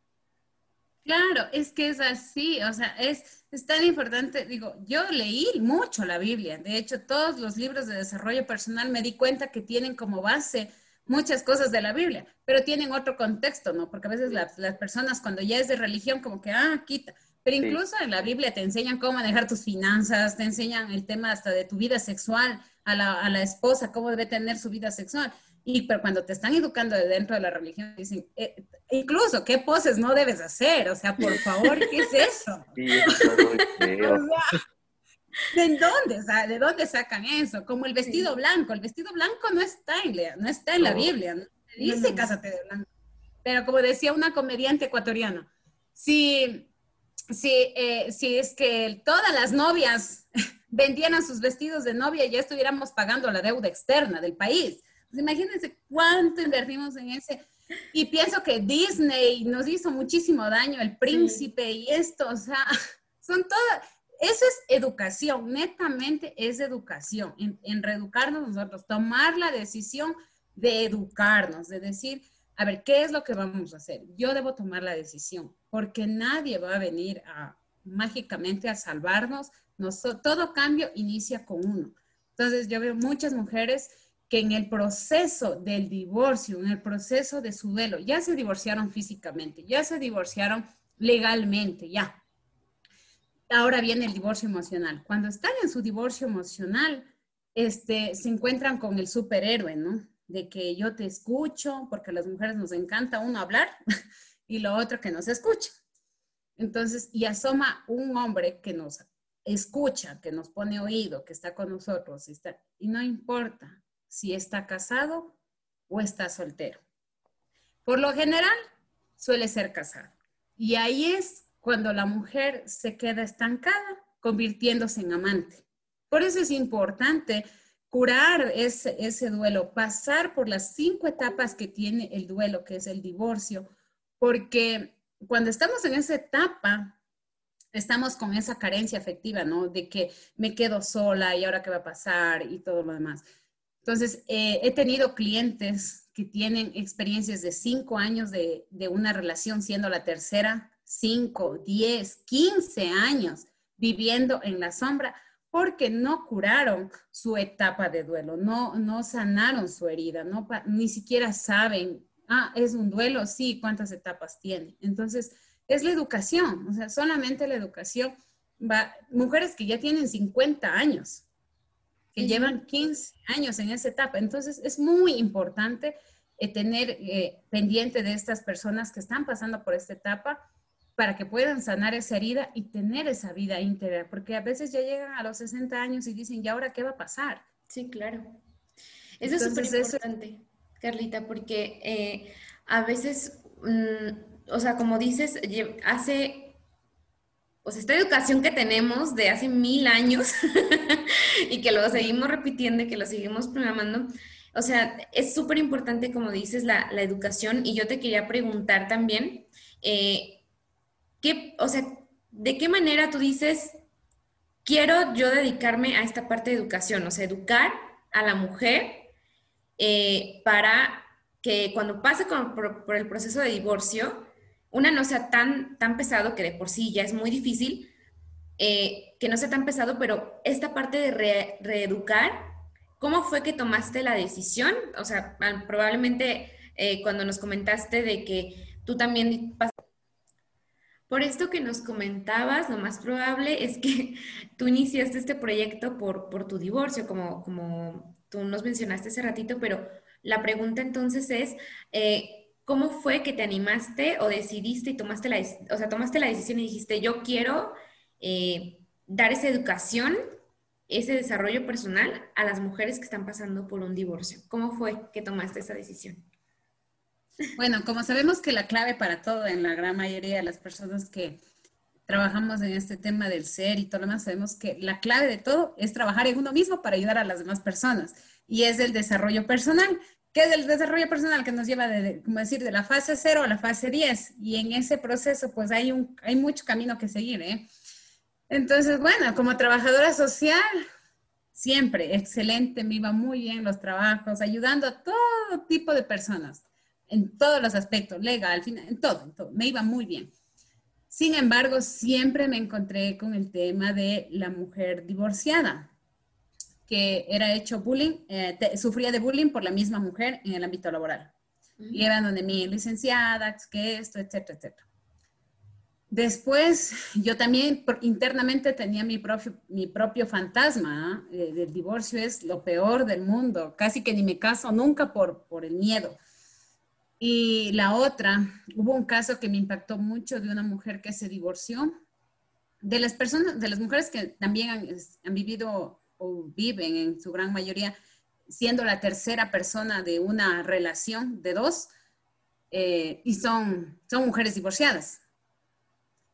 D: Claro, es que es así, o sea, es, es tan importante, digo, yo leí mucho la Biblia, de hecho, todos los libros de desarrollo personal me di cuenta que tienen como base muchas cosas de la Biblia, pero tienen otro contexto, ¿no? Porque a veces las, personas cuando ya es de religión como que, ah, quita. Pero incluso en la Biblia te enseñan cómo manejar tus finanzas, te enseñan el tema hasta de tu vida sexual, a la, a la esposa, cómo debe tener su vida sexual. Y pero cuando te están educando de dentro de la religión, dicen, eh, incluso, ¿qué poses no debes hacer? O sea, por favor, ¿qué es eso?
B: Sí, eso es muy feo.
D: O sea, ¿De dónde? O sea, ¿de dónde sacan eso? Como el vestido blanco. El vestido blanco no está en, la- no está en la
B: No.
D: Biblia. No dice
C: No, no.
D: cásate de blanco. Pero como decía una comediante ecuatoriana, si, si, eh, si es que todas las novias vendieran sus vestidos de novia, ya estuviéramos pagando la deuda externa del país. Pues imagínense cuánto invertimos en ese. Y pienso que Disney nos hizo muchísimo daño, el príncipe y esto, o sea, son todas, eso es educación, netamente es educación, en, en reeducarnos nosotros, tomar la decisión de educarnos, de decir, a ver, ¿qué es lo que vamos a hacer? Yo debo tomar la decisión, porque nadie va a venir a mágicamente a salvarnos, Noso- todo cambio inicia con uno. Entonces yo veo muchas mujeres que en el proceso del divorcio, en el proceso de su duelo, ya se divorciaron físicamente, ya se divorciaron legalmente, ya. Ahora viene el divorcio emocional. Cuando están en su divorcio emocional, este, se encuentran con el superhéroe, ¿no? De que yo te escucho, porque a las mujeres nos encanta uno hablar y lo otro que nos escucha. Entonces, y asoma un hombre que nos escucha, que nos pone oído, que está con nosotros, y, está, y no importa si está casado o está soltero. Por lo general, suele ser casado. Y ahí es cuando la mujer se queda estancada, convirtiéndose en amante. Por eso es importante curar ese, duelo, pasar por las cinco etapas que tiene el duelo, que es el divorcio, porque cuando estamos en esa etapa, estamos con esa carencia afectiva, ¿no? De que me quedo sola y ahora qué va a pasar y todo lo demás. Entonces, eh, he tenido clientes que tienen experiencias de cinco años de una relación, siendo la tercera, cinco, diez, quince años viviendo en la sombra porque no curaron su etapa de duelo, no, no sanaron su herida, no, ni siquiera saben, ah, es un duelo, sí, cuántas etapas tiene. Entonces, es la educación, o sea, solamente la educación va, mujeres que ya tienen 50 años, que
C: Ujú.
D: llevan 15 años en esa etapa. Entonces, es muy importante eh, tener eh, pendiente de estas personas que están pasando por esta etapa para que puedan sanar esa herida y tener esa vida íntegra, porque a veces ya llegan a los 60 años y dicen, ¿y ahora qué va a pasar?
C: Sí, claro. Eso es súper
D: eso-
C: importante, Carlita, porque eh, a veces, mm, o sea, como dices, hace, o sea, esta educación que tenemos de hace mil años y que lo seguimos repitiendo y que lo seguimos programando, o sea, es súper importante, como dices, la, la educación. Y yo te quería preguntar también, eh, ¿qué, o sea, de qué manera tú dices, quiero yo dedicarme a esta parte de educación, o sea, educar a la mujer eh, para que cuando pase por, el proceso de divorcio, una no sea tan, tan pesado, que de por sí ya es muy difícil, eh, que no sea tan pesado, pero esta parte de re- reeducar, ¿cómo fue que tomaste la decisión? O sea, probablemente eh, cuando nos comentaste de que tú también pas- por esto que nos comentabas, lo más probable es que tú iniciaste este proyecto por, tu divorcio, como, tú nos mencionaste hace ratito, pero la pregunta entonces es, eh, ¿cómo fue que te animaste o decidiste y tomaste la, o sea, tomaste la decisión y dijiste, yo quiero eh, dar esa educación, ese desarrollo personal a las mujeres que están pasando por un divorcio? ¿Cómo fue que tomaste esa decisión?
D: Bueno, como sabemos que la clave para todo en la gran mayoría de las personas que trabajamos en este tema del ser y todo lo demás, sabemos que la clave de todo es trabajar en uno mismo para ayudar a las demás personas y es el desarrollo personal. ¿Qué es el desarrollo personal que nos lleva, de, decir, de la fase 0 a la fase 10? Y en ese proceso, pues hay, un, hay mucho camino que seguir, ¿eh? Entonces, bueno, como trabajadora social, siempre excelente, me iba muy bien los trabajos, ayudando a todo tipo de personas en todos los aspectos, legal, fin- en todo, en todo, me iba muy bien. Sin embargo, siempre me encontré con el tema de la mujer divorciada, que era hecho bullying, eh, te- sufría de bullying por la misma mujer en el ámbito laboral. Y iban donde mi licenciada, que esto, etcétera, etcétera. Después, yo también internamente tenía mi propio, mi propio fantasma eh, del divorcio, es lo peor del mundo, casi que ni me caso nunca por, por el miedo. Y la otra, hubo un caso que me impactó mucho de una mujer que se divorció, de las personas, de las mujeres que también han, vivido o viven en su gran mayoría siendo la tercera persona de una relación de dos, eh, y son, son mujeres divorciadas.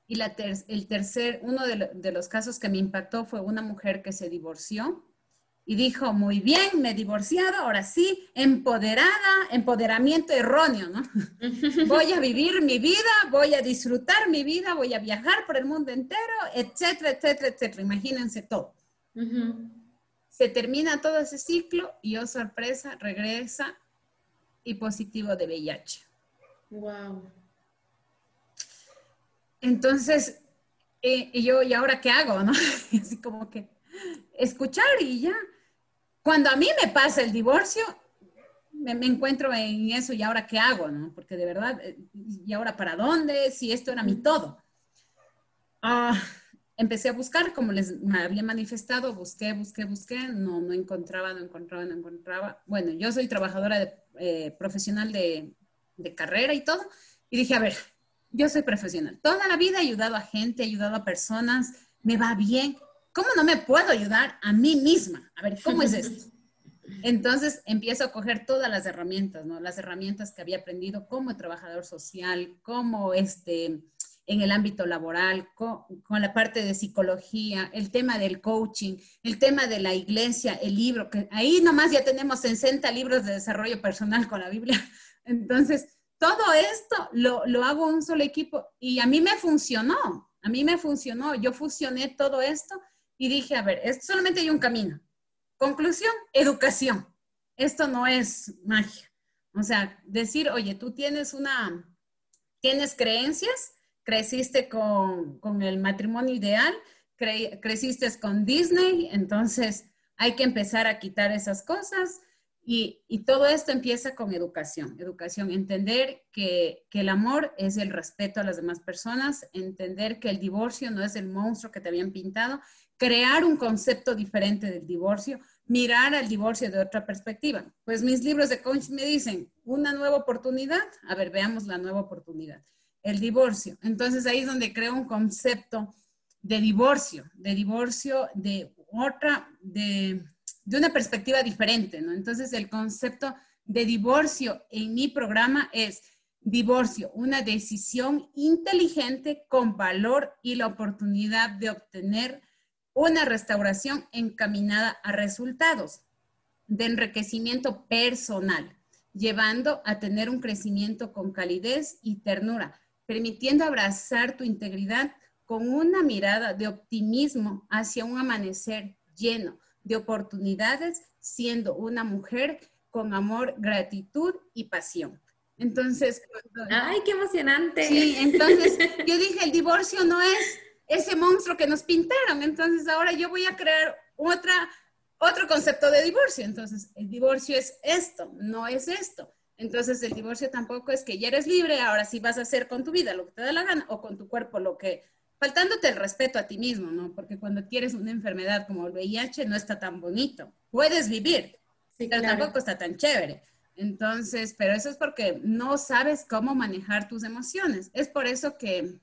D: Y la el tercer, uno de, los casos que me impactó fue una mujer que se divorció y dijo, muy bien, me he divorciado, ahora sí, empoderada, empoderamiento erróneo, ¿no? voy a vivir mi vida, voy a disfrutar mi vida, voy a viajar por el mundo entero, etcétera, etcétera, etcétera. Imagínense todo. Se termina todo ese ciclo y, oh sorpresa, regresa y positivo de VIH.
C: Wow.
D: Entonces, eh, y yo, ¿y ahora qué hago? ¿no? Así como que escuchar y ya. Cuando a mí me pasa el divorcio, me, encuentro en eso y ahora qué hago, ¿no? Porque de verdad, eh, ¿y ahora para dónde? Si esto era mi todo. Ah, empecé a buscar, como les había manifestado, busqué, busqué, busqué, no, no encontraba, no encontraba, no encontraba. Bueno, yo soy trabajadora de, eh, profesional de, de carrera y todo. Y dije, a ver, yo soy profesional. Toda la vida he ayudado a gente, he ayudado a personas, me va bien. ¿Cómo no me puedo ayudar a mí misma? A ver, ¿cómo es esto? Entonces empiezo a coger todas las herramientas, ¿no? Las herramientas que había aprendido como trabajador social, como este, en el ámbito laboral, con, con, la parte de psicología, el tema del coaching, el tema de la iglesia, el libro, que ahí nomás ya tenemos 60 libros de desarrollo personal con la Biblia. Entonces, todo esto lo, lo hago un solo equipo y a mí me funcionó, a mí me funcionó. Yo fusioné todo esto y dije, a ver, esto solamente hay un camino. Conclusión, educación. Esto no es magia. O sea, decir, oye, tú tienes una, tienes creencias, creciste con, con el matrimonio ideal, creciste con Disney, entonces hay que empezar a quitar esas cosas y, todo esto empieza con educación, educación, entender que, el amor es el respeto a las demás personas, entender que el divorcio no es el monstruo que te habían pintado, crear un concepto diferente del divorcio, mirar al divorcio de otra perspectiva. Pues mis libros de coach me dicen, una nueva oportunidad, a ver, veamos la nueva oportunidad, el divorcio. Entonces ahí es donde creo un concepto de divorcio, de divorcio de otra, de de una perspectiva diferente, ¿no? Entonces, el concepto de divorcio en mi programa es divorcio, una decisión inteligente con valor y la oportunidad de obtener una restauración encaminada a resultados de enriquecimiento personal, llevando a tener un crecimiento con calidez y ternura, permitiendo abrazar tu integridad con una mirada de optimismo hacia un amanecer lleno de oportunidades siendo una mujer con amor, gratitud y pasión. Entonces,
C: ¡ay, qué emocionante!
D: Sí, entonces yo dije, el divorcio no es ese monstruo que nos pintaron, entonces ahora yo voy a crear otra, otro concepto de divorcio. Entonces, el divorcio es esto, no es esto. Entonces, el divorcio tampoco es que ya eres libre, ahora sí vas a hacer con tu vida lo que te da la gana o con tu cuerpo lo que faltándote el respeto a ti mismo, ¿no? Porque cuando tienes una enfermedad como el VIH no está tan bonito. Puedes vivir, pero tampoco está tan chévere. Entonces, pero eso es porque no sabes cómo manejar tus emociones. Es por eso que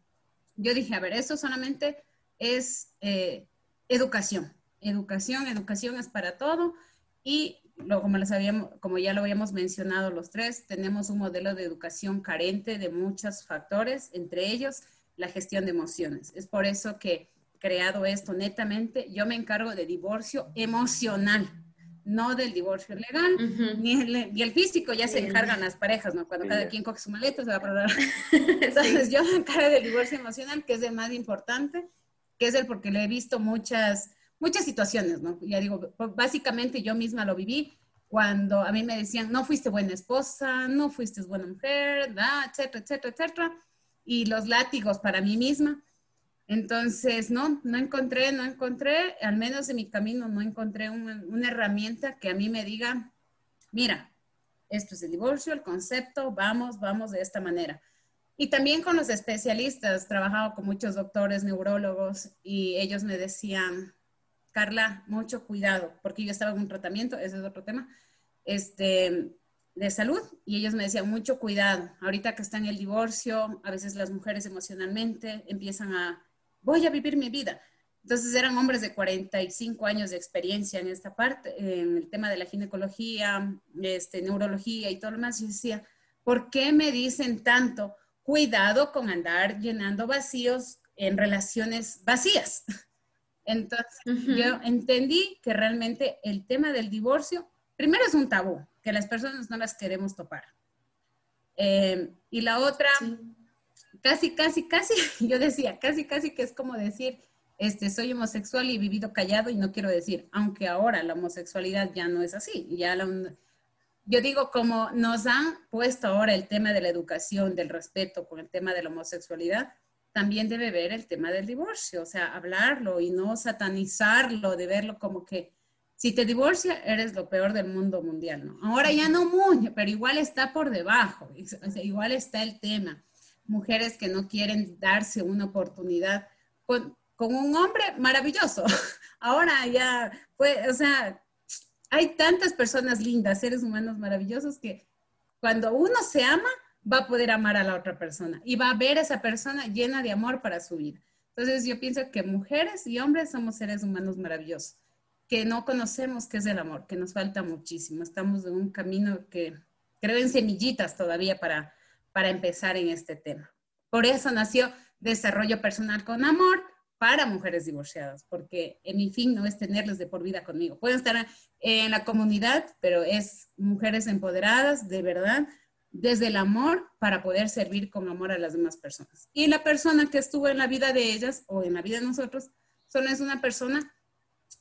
D: yo dije, a ver, esto solamente es eh, educación. Educación, educación es para todo. Y lo, como, les habíamos, como ya lo habíamos mencionado los tres, tenemos un modelo de educación carente de muchos factores, entre ellos la gestión de emociones. Es por eso que creado esto netamente, yo me encargo de divorcio emocional, no del divorcio legal, ni, el, físico ya se encargan las parejas, ¿no? Cuando cada quien coge su maleta se va a probar. Entonces yo me encargo del divorcio emocional, que es el más importante, que es el porque le he visto muchas, muchas situaciones, ¿no? Ya digo, básicamente yo misma lo viví cuando a mí me decían, no fuiste buena esposa, no fuiste buena mujer, etcétera, etcétera, etcétera y los látigos para mí misma. Entonces, no, no encontré, no encontré, al menos en mi camino, no encontré una, una, herramienta que a mí me diga, mira, esto es el divorcio, el concepto, vamos, vamos de esta manera. Y también con los especialistas, trabajado con muchos doctores, neurólogos, y ellos me decían, Carla, mucho cuidado, porque yo estaba en un tratamiento, ese es otro tema, este, de salud, y ellos me decían, mucho cuidado, ahorita que está en el divorcio, a veces las mujeres emocionalmente empiezan a, voy a vivir mi vida. Entonces eran hombres de 45 años de experiencia en esta parte, en el tema de la ginecología, este, neurología y todo lo más. Y decía, ¿por qué me dicen tanto? cuidado con andar llenando vacíos en relaciones vacías. Entonces, yo entendí que realmente el tema del divorcio, primero es un tabú, que las personas no las queremos topar. Eh, y la otra, casi, casi, casi, yo decía, casi, casi que es como decir, este, soy homosexual y he vivido callado y no quiero decir, aunque ahora la homosexualidad ya no es así, ya la, yo digo, como nos han puesto ahora el tema de la educación, del respeto con el tema de la homosexualidad, también debe ver el tema del divorcio, o sea, hablarlo y no satanizarlo, de verlo como que si te divorcia eres lo peor del mundo mundial, ¿no? Ahora ya no mucho, pero igual está por debajo, igual está el tema. Mujeres que no quieren darse una oportunidad con, con un hombre maravilloso. Ahora ya, fue, o sea, hay tantas personas lindas, seres humanos maravillosos que cuando uno se ama, va a poder amar a la otra persona y va a ver a esa persona llena de amor para su vida. Entonces yo pienso que mujeres y hombres somos seres humanos maravillosos, que no conocemos qué es el amor, que nos falta muchísimo. Estamos en un camino que creo en semillitas todavía para, para empezar en este tema. Por eso nació Desarrollo Personal con Amor, para mujeres divorciadas, porque en mi fin no es tenerles de por vida conmigo. Pueden estar en la comunidad, pero es mujeres empoderadas, de verdad, desde el amor para poder servir con amor a las demás personas. Y la persona que estuvo en la vida de ellas o en la vida de nosotros, solo es una persona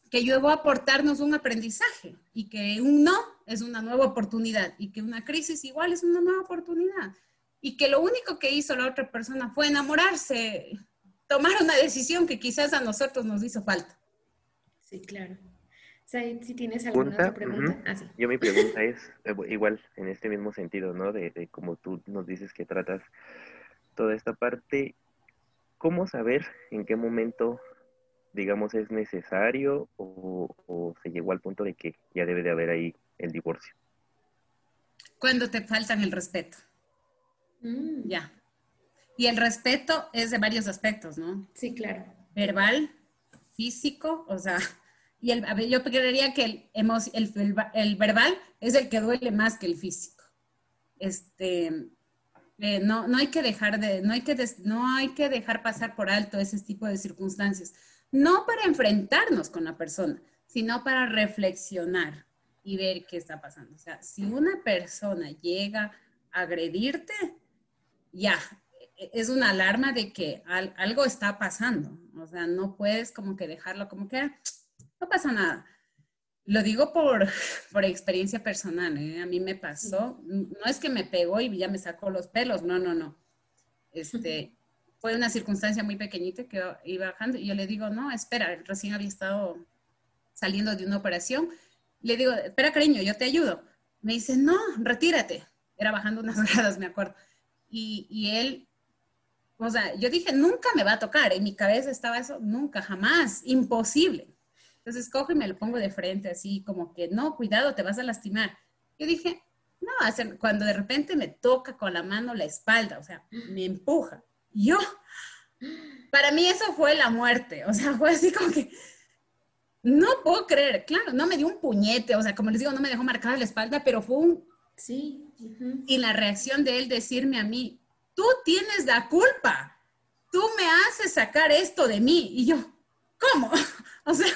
D: que llegó a aportarnos un aprendizaje y que un no es una nueva oportunidad y que una crisis igual es una nueva oportunidad y que lo único que hizo la otra persona fue enamorarse tomar una decisión que quizás a nosotros nos hizo falta.
C: Sí, claro. si tienes alguna otra pregunta.
B: Ah, Yo mi pregunta es eh, igual en este mismo sentido, ¿no? De, de como tú nos dices que tratas toda esta parte, ¿cómo saber en qué momento, digamos, es necesario o, o se llegó al punto de que ya debe de haber ahí el divorcio?
D: Cuando te faltan el respeto. Mm. Ya, y el respeto es de varios aspectos, ¿no?
C: Sí, claro.
D: Verbal, físico, o sea, y el, yo creería que el, el, el, verbal es el que duele más que el físico. Este, eh, no, no, hay que dejar de, no hay que, no hay que dejar pasar por alto ese tipo de circunstancias. No para enfrentarnos con la persona, sino para reflexionar y ver qué está pasando. O sea, si una persona llega a agredirte, ya, es una alarma de que algo está pasando. O sea, no puedes como que dejarlo como que no pasa nada. Lo digo por, por experiencia personal. ¿eh? A mí me pasó, no es que me pegó y ya me sacó los pelos, no, no, no. Este, fue una circunstancia muy pequeñita que iba bajando y yo le digo, no, espera, recién había estado saliendo de una operación. Le digo, espera, cariño, yo te ayudo. Me dice, no, retírate. Era bajando unas gradas, me acuerdo. Y, él o sea, yo dije, nunca me va a tocar. En mi cabeza estaba eso, nunca, jamás, imposible. Entonces cojo y me lo pongo de frente, así como que, no, cuidado, te vas a lastimar. Yo dije, no, cuando de repente me toca con la mano la espalda, o sea, me empuja. Yo, para mí eso fue la muerte, o sea, fue así como que, no puedo creer, claro, no me dio un puñete, o sea, como les digo, no me dejó marcada la espalda, pero fue un...
C: Sí.
D: Y la reacción de él decirme a mí, tú tienes la culpa, tú me haces sacar esto de mí. Y yo, ¿cómo? o sea,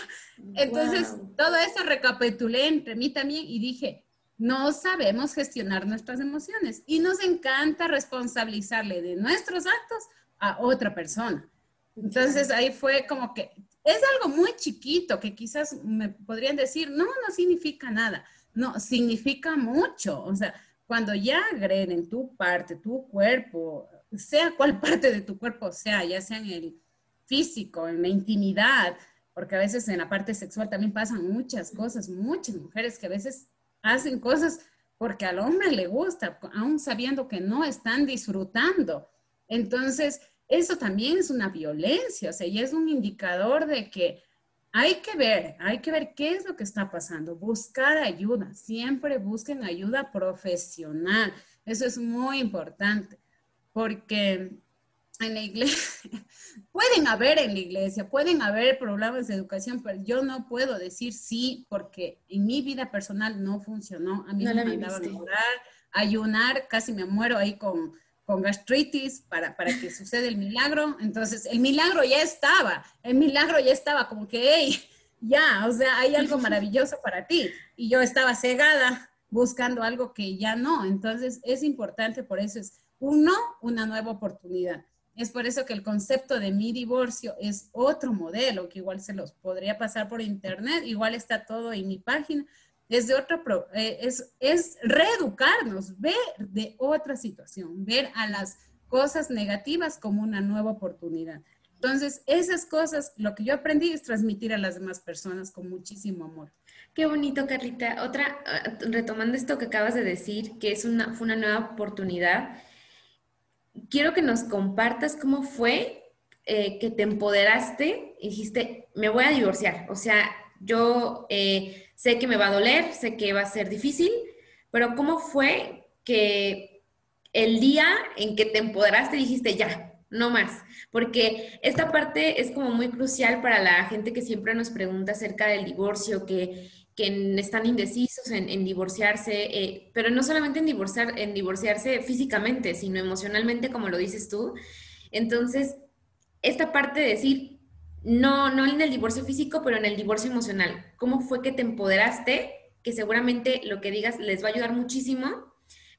D: entonces todo eso recapitulé entre mí también y dije, no sabemos gestionar nuestras emociones y nos encanta responsabilizarle de nuestros actos a otra persona. Entonces ahí fue como que es algo muy chiquito que quizás me podrían decir, no, no significa nada. No, significa mucho. O sea, cuando ya agreden tu parte, tu cuerpo, sea cual parte de tu cuerpo sea, ya sea en el físico, en la intimidad, porque a veces en la parte sexual también pasan muchas cosas, muchas mujeres que a veces hacen cosas porque al hombre le gusta, aún sabiendo que no están disfrutando. Entonces, eso también es una violencia, o sea, y es un indicador de que hay que ver, hay que ver qué es lo que está pasando, buscar ayuda, siempre busquen ayuda profesional, eso es muy importante, porque en la iglesia, pueden haber en la iglesia, pueden haber problemas de educación, pero yo no puedo decir sí, porque en mi vida personal no funcionó, a mí me mandaban a orar, ayunar, casi me muero ahí con con gastritis para, para que suceda el milagro. Entonces, el milagro ya estaba, el milagro ya estaba como que, hey, ya, o sea, hay algo maravilloso para ti. Y yo estaba cegada buscando algo que ya no. Entonces, es importante, por eso es un no, una nueva oportunidad. Es por eso que el concepto de mi divorcio es otro modelo, que igual se los podría pasar por internet, igual está todo en mi página, es de otro, eh, es, es reeducarnos, ver de otra situación, ver a las cosas negativas como una nueva oportunidad. Entonces, esas cosas, lo que yo aprendí es transmitir a las demás personas con muchísimo amor.
C: Qué bonito, Carlita. Otra, ah, retomando esto que acabas de decir, que es una, fue una nueva oportunidad, quiero que nos compartas cómo fue eh, que te empoderaste y dijiste, me voy a divorciar. O sea, yo eh, sé que me va a doler, sé que va a ser difícil, pero ¿cómo fue que el día en que te empoderaste dijiste ya, no más? Porque esta parte es como muy crucial para la gente que siempre nos pregunta acerca del divorcio, que, están indecisos en, divorciarse, eh, pero no solamente en, en divorciarse físicamente, sino emocionalmente, como lo dices tú. Entonces, esta parte de decir, no, no en el divorcio físico, pero en el divorcio emocional. ¿Cómo fue que te empoderaste? Que seguramente lo que digas les va a ayudar muchísimo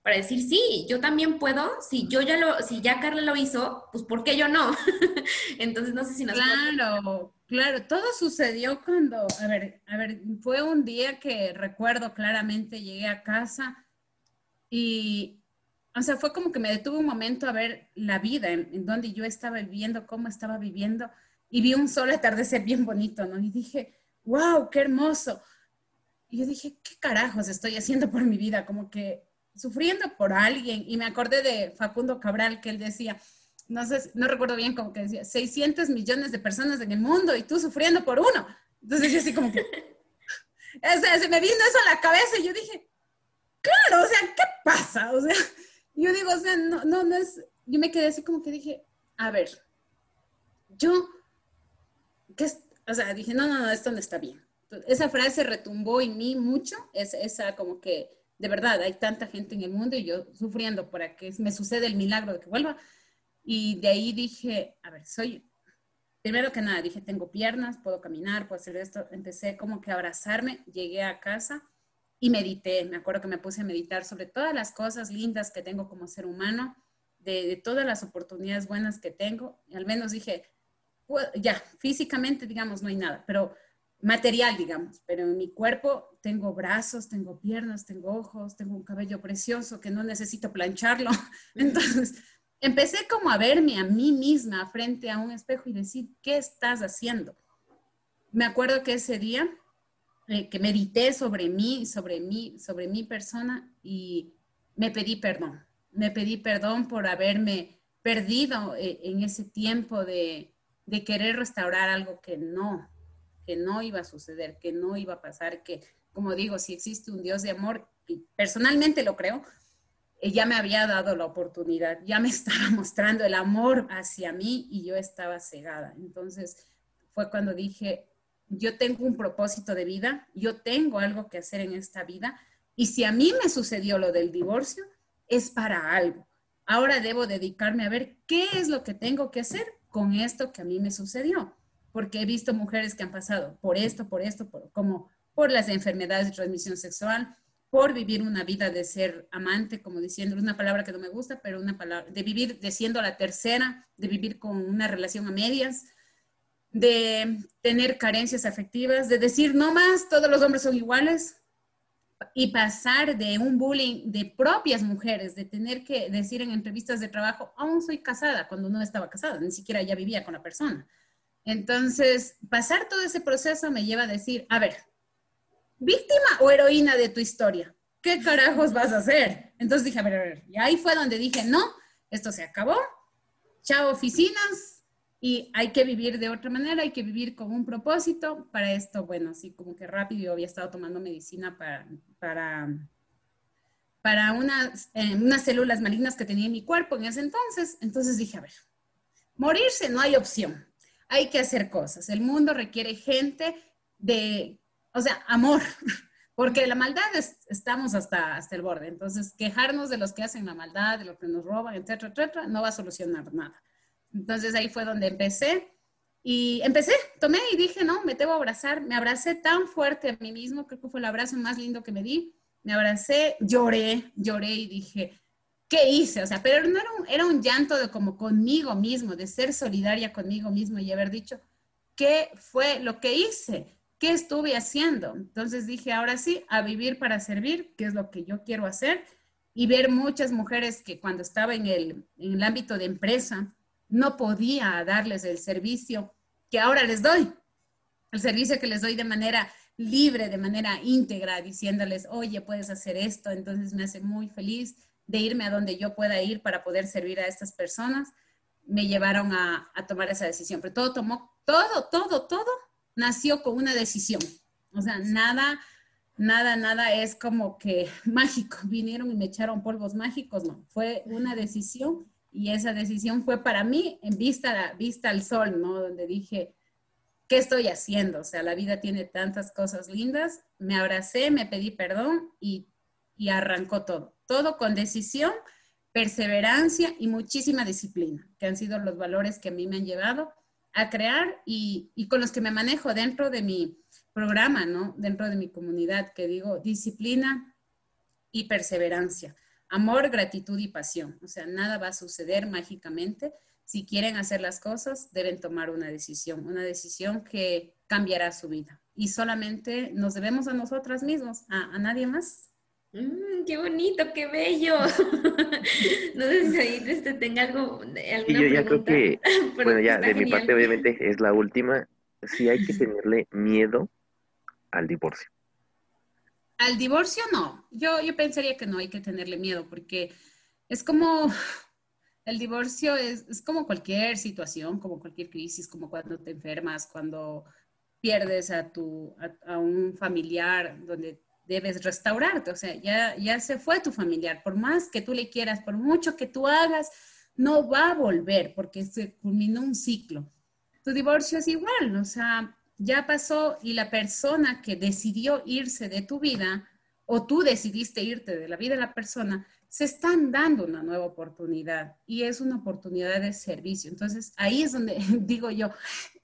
C: para decir, sí, yo también puedo, si yo ya lo, si ya Carla lo hizo, pues ¿por qué yo no? Entonces no sé si nos
D: Claro, claro, todo sucedió cuando, a ver, a ver, fue un día que recuerdo claramente, llegué a casa y, o sea, fue como que me detuve un momento a ver la vida, en, en donde yo estaba viviendo, cómo estaba viviendo y vi un sol atardecer bien bonito, ¿no? Y dije, wow, qué hermoso. Y yo dije, ¿qué carajos estoy haciendo por mi vida? Como que sufriendo por alguien. Y me acordé de Facundo Cabral, que él decía, no sé, no recuerdo bien, como que decía, 600 millones de personas en el mundo y tú sufriendo por uno. Entonces yo así como que, se me vino eso a la cabeza y yo dije, claro, o sea, ¿qué pasa? O sea, yo digo, o sea, no, no, no es, yo me quedé así como que dije, a ver, yo o sea, dije, no, no, no, esto no está bien. esa frase retumbó en mí mucho, es, esa como que, de verdad, hay tanta gente en el mundo y yo sufriendo para que me suceda el milagro de que vuelva. Y de ahí dije, a ver, soy, primero que nada, dije, tengo piernas, puedo caminar, puedo hacer esto. Empecé como que a abrazarme, llegué a casa y medité. Me acuerdo que me puse a meditar sobre todas las cosas lindas que tengo como ser humano, de, de todas las oportunidades buenas que tengo. Y al menos dije, ya, físicamente, digamos, no hay nada, pero material, digamos, pero en mi cuerpo tengo brazos, tengo piernas, tengo ojos, tengo un cabello precioso que no necesito plancharlo. Entonces, empecé como a verme a mí misma frente a un espejo y decir, ¿qué estás haciendo? Me acuerdo que ese día eh, que medité sobre mí, sobre mí, sobre mi persona y me pedí perdón. Me pedí perdón por haberme perdido eh, en ese tiempo de, de querer restaurar algo que no, que no iba a suceder, que no iba a pasar, que, como digo, si existe un Dios de amor, y personalmente lo creo, eh, ya me había dado la oportunidad, ya me estaba mostrando el amor hacia mí y yo estaba cegada. Entonces fue cuando dije, yo tengo un propósito de vida, yo tengo algo que hacer en esta vida y si a mí me sucedió lo del divorcio, es para algo. Ahora debo dedicarme a ver qué es lo que tengo que hacer con esto que a mí me sucedió, porque he visto mujeres que han pasado por esto, por esto, como por las enfermedades de transmisión sexual, por vivir una vida de ser amante, como diciendo, una palabra que no me gusta, pero una palabra, de vivir de siendo la tercera, de vivir con una relación a medias, de tener carencias afectivas, de decir, no más, todos los hombres son iguales, y pasar de un bullying de propias mujeres, de tener que decir en entrevistas de trabajo, aún soy casada, cuando no estaba casada, ni siquiera ya vivía con la persona. Entonces, pasar todo ese proceso me lleva a decir, a ver, víctima o heroína de tu historia, ¿qué carajos vas a hacer? Entonces dije, a ver, a ver, y ahí fue donde dije, no, esto se acabó, chao oficinas y hay que vivir de otra manera, hay que vivir con un propósito. Para esto, bueno, así como que rápido yo había estado tomando medicina para, para, para unas, eh, unas células malignas que tenía en mi cuerpo en ese entonces. Entonces dije, a ver, morirse no hay opción, hay que hacer cosas. El mundo requiere gente de, o sea, amor. Porque la maldad estamos hasta, hasta el borde. Entonces, quejarnos de los que hacen la maldad, de los que nos roban, etcétera, etcétera, no va a solucionar nada. Entonces ahí fue donde empecé. Y empecé, tomé y dije, no, me a abrazar. Me abracé tan fuerte a mí mismo, creo que fue el abrazo más lindo que me di. Me abracé, lloré, lloré y dije, ¿qué hice? O sea, pero no era un, era un llanto de como conmigo mismo, de ser solidaria conmigo mismo y haber dicho, ¿qué fue lo que hice? ¿Qué estuve haciendo? Entonces dije, ahora sí, a vivir para servir, que es lo que yo quiero hacer, y ver muchas mujeres que cuando estaba en el, en el ámbito de empresa, no podía darles el servicio que ahora les doy, el servicio que les doy de manera libre, de manera íntegra, diciéndoles, oye, puedes hacer esto, entonces me hace muy feliz de irme a donde yo pueda ir para poder servir a estas personas, me llevaron a, tomar esa decisión. Pero todo tomó, todo, todo, todo nació con una decisión. O sea, nada, nada, nada es como que mágico. Vinieron y me echaron polvos mágicos, no. Fue una decisión y esa decisión fue para mí en vista, vista al sol, ¿no? Donde dije, ¿qué estoy haciendo? O sea, la vida tiene tantas cosas lindas. Me abracé, me pedí perdón y, y arrancó todo. Todo con decisión, perseverancia y muchísima disciplina, que han sido los valores que a mí me han llevado a crear y, con los que me manejo dentro de mi programa, ¿no? Dentro de mi comunidad, que digo disciplina y perseverancia, amor, gratitud y pasión. O sea, nada va a suceder mágicamente. Si quieren hacer las cosas, deben tomar una decisión, una decisión que cambiará su vida. Y solamente nos debemos a nosotras mismos, a nadie más.
C: Mm, qué bonito, qué bello. no sé si ahí este, tenga algo.
B: y yo ya creo que, bueno, ya de mi parte, obviamente, es la última. Sí hay que tenerle miedo al divorcio.
D: Al divorcio no. Yo, yo pensaría que no hay que tenerle miedo porque es como. El divorcio es, es como cualquier situación, como cualquier crisis, como cuando te enfermas, cuando pierdes a, tu, a un familiar, donde debes restaurarte, o sea, ya, ya se fue tu familiar, por más que tú le quieras, por mucho que tú hagas, no va a volver porque se culminó un ciclo. Tu divorcio es igual, o sea, ya pasó y la persona que decidió irse de tu vida o tú decidiste irte de la vida de la persona, se están dando una nueva oportunidad y es una oportunidad de servicio. Entonces, ahí es donde digo yo,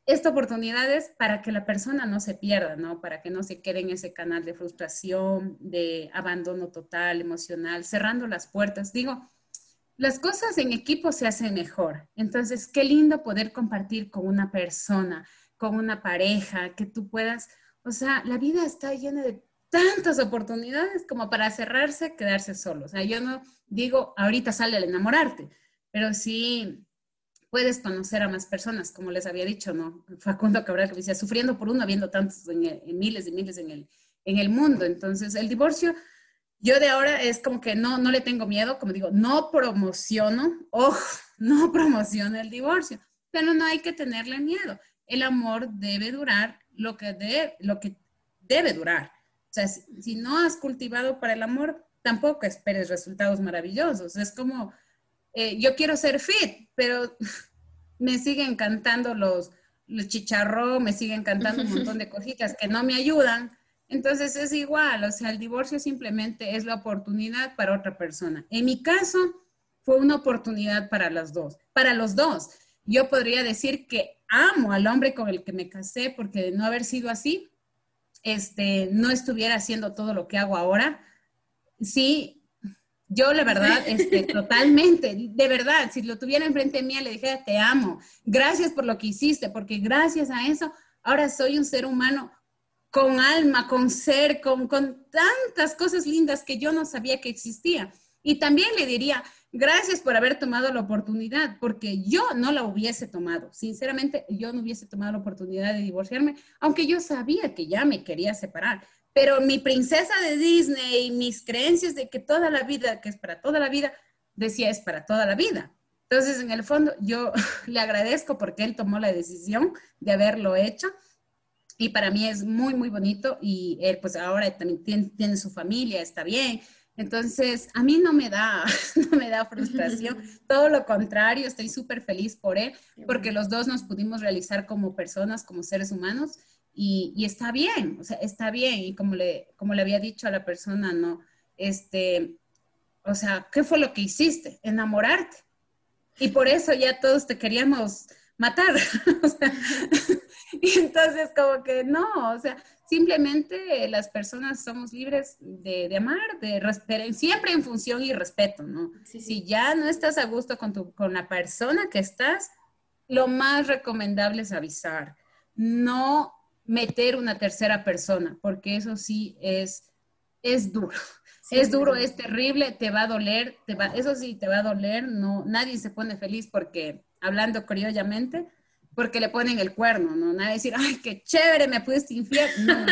D: esta oportunidad es para que la persona no se pierda, ¿no? Para que no se quede en ese canal de frustración, de abandono total, emocional, cerrando las puertas. Digo, las cosas en equipo se hacen mejor. Entonces, qué lindo poder compartir con una persona, con una pareja, que tú puedas, o sea, la vida está llena de tantas oportunidades como para cerrarse, quedarse solo. O sea, yo no digo, ahorita sale al enamorarte, pero sí puedes conocer a más personas, como les había dicho, ¿no? Facundo Cabral que decía, sufriendo por uno, habiendo tantos en, miles y miles en el, en el mundo. Entonces, el divorcio, yo de ahora es como que no, no le tengo miedo, como digo, no promociono, ojo, no promociono el divorcio, pero no hay que tenerle miedo. El amor debe durar lo que, de, lo que debe durar. O sea, si, si no has cultivado para el amor, tampoco esperes resultados maravillosos. Es como eh, yo quiero ser fit, pero me siguen cantando los, los chicharrón, me siguen cantando un montón de cositas que no me ayudan. Entonces es igual, o sea, el divorcio simplemente es la oportunidad para otra persona. En mi caso, fue una oportunidad para las dos, para los dos. Yo podría decir que amo al hombre con el que me casé porque de no haber sido así, este, no estuviera haciendo todo lo que hago ahora. Sí, yo, la verdad, este, totalmente, de verdad, si lo tuviera enfrente de mí, le dije, te amo, gracias por lo que hiciste, porque gracias a eso, ahora soy un ser humano con alma, con ser, con, con tantas cosas lindas que yo no sabía que existía. Y también le diría, gracias por haber tomado la oportunidad, porque yo no la hubiese tomado. Sinceramente, yo no hubiese tomado la oportunidad de divorciarme, aunque yo sabía que ya me quería separar. Pero mi princesa de Disney, mis creencias de que toda la vida, que es para toda la vida, decía es para toda la vida. Entonces, en el fondo, yo le agradezco porque él tomó la decisión de haberlo hecho. Y para mí es muy, muy bonito. Y él, pues ahora también tiene, tiene su familia, está bien. Entonces, a mí no me da, no me da frustración, todo lo contrario, estoy súper feliz por él, porque los dos nos pudimos realizar como personas, como seres humanos, y, y, está bien, o sea, está bien, y como le, como le había dicho a la persona, no, este, o sea, ¿qué fue lo que hiciste? Enamorarte. Y por eso ya todos te queríamos matar. o sea, y entonces como que no, o sea, simplemente las personas somos libres de, amar, de respetar, siempre en función y respeto, ¿no? Si ya no estás a gusto con, tu, con la persona que estás, lo más recomendable es avisar, no meter una tercera persona, porque eso sí es, es duro. es duro, es terrible, te va a doler, te va, eso sí, te va a doler, no, nadie se pone feliz porque, hablando criollamente, porque le ponen el cuerno, ¿no? Nadie decir, ay, qué chévere, me pudiste infiel. No,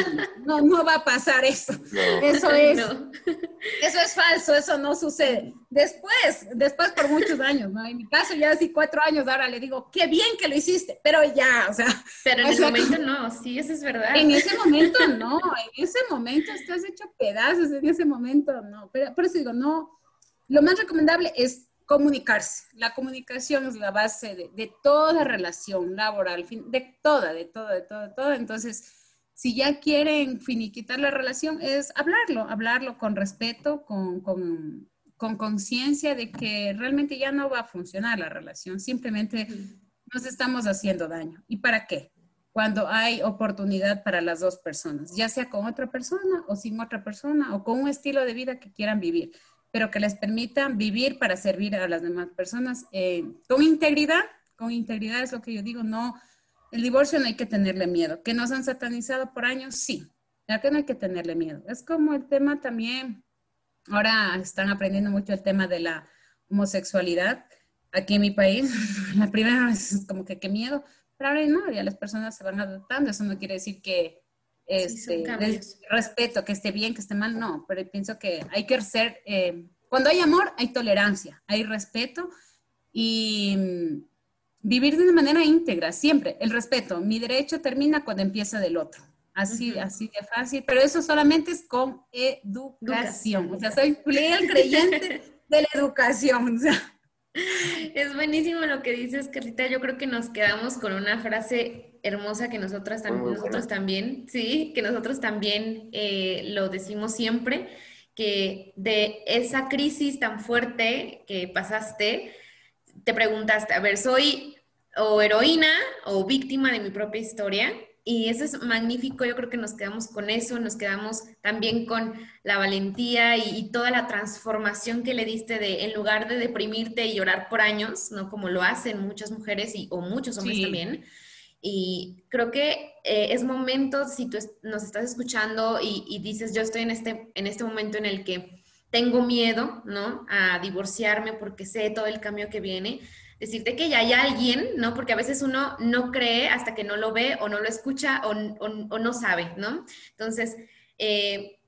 D: no, no, va a pasar eso. Eso es, eso es falso, eso no sucede. Después, después por muchos años, ¿no? En mi caso ya así cuatro años, ahora le digo, qué bien que lo hiciste, pero ya, o sea.
C: Pero en ese momento no, sí, eso es verdad.
D: En ese momento no, en ese momento estás hecho pedazos, en ese momento no. Pero por eso digo, no, lo más recomendable es comunicarse. La comunicación es la base de, toda relación laboral, de toda, de toda, de toda, de toda. Entonces, si ya quieren finiquitar la relación, es hablarlo, hablarlo con respeto, con, conciencia de que realmente ya no va a funcionar la relación, simplemente nos estamos haciendo daño. ¿Y para qué? Cuando hay oportunidad para las dos personas, ya sea con otra persona o sin otra persona o con un estilo de vida que quieran vivir pero que les permitan vivir para servir a las demás personas eh, con integridad. Con integridad es lo que yo digo, no, el divorcio no hay que tenerle miedo. ¿Que nos han satanizado por años? Sí, ya que no hay que tenerle miedo. Es como el tema también, ahora están aprendiendo mucho el tema de la homosexualidad aquí en mi país. La primera vez es como que qué miedo, pero ahora no, ya las personas se van adaptando. Eso no quiere decir que este, respeto, que esté bien, que esté mal, no, pero pienso que hay que ser, eh, cuando hay amor, hay tolerancia, hay respeto y mm, vivir de una manera íntegra, siempre, el respeto. Mi derecho termina cuando empieza del otro. Así, así de fácil, pero eso solamente es con educación. O sea, soy fiel creyente de la educación. O sea,
C: es buenísimo lo que dices, Carlita. Yo creo que nos quedamos con una frase hermosa que nosotras también, nosotros también, sí, que nosotros también eh, lo decimos siempre, que de esa crisis tan fuerte que pasaste, te preguntaste, a ver, ¿soy o heroína o víctima de mi propia historia? Y eso es magnífico, yo creo que nos quedamos con eso, nos quedamos también con la valentía y, toda la transformación que le diste de, en lugar de deprimirte y llorar por años, ¿no? Como lo hacen muchas mujeres y, o muchos hombres también. Y creo que eh, es momento, si tú nos estás escuchando y, dices, yo estoy en este, en este momento en el que tengo miedo, ¿no? A divorciarme porque sé todo el cambio que viene, decirte que ya hay alguien, ¿no? Porque a veces uno no cree hasta que no lo ve o no lo escucha o, no sabe, ¿no? Entonces, eh,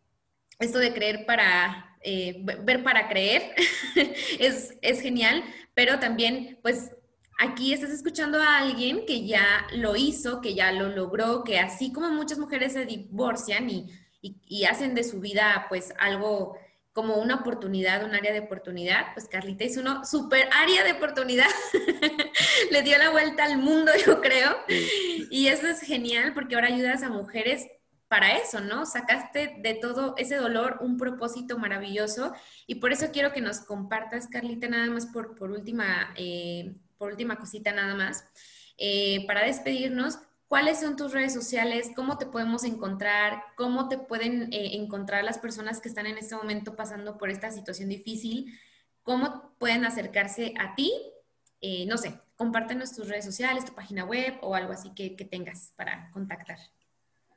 C: esto de creer para, eh, ver para creer es, es genial, pero también, pues, aquí estás escuchando a alguien que ya lo hizo, que ya lo logró, que así como muchas mujeres se divorcian y, y hacen de su vida, pues, algo como una oportunidad, un área de oportunidad, pues Carlita hizo una super área de oportunidad, le dio la vuelta al mundo, yo creo, y eso es genial porque ahora ayudas a mujeres para eso, ¿no? Sacaste de todo ese dolor un propósito maravilloso. Y por eso quiero que nos compartas, Carlita, nada más por, por última, eh, por última cosita nada más, eh, para despedirnos, ¿Cuáles son tus redes sociales? ¿Cómo te podemos encontrar? ¿Cómo te pueden eh, encontrar las personas que están en este momento pasando por esta situación difícil? ¿Cómo pueden acercarse a ti? Eh, no sé, compártenos tus redes sociales, tu página web o algo así que, tengas para contactar.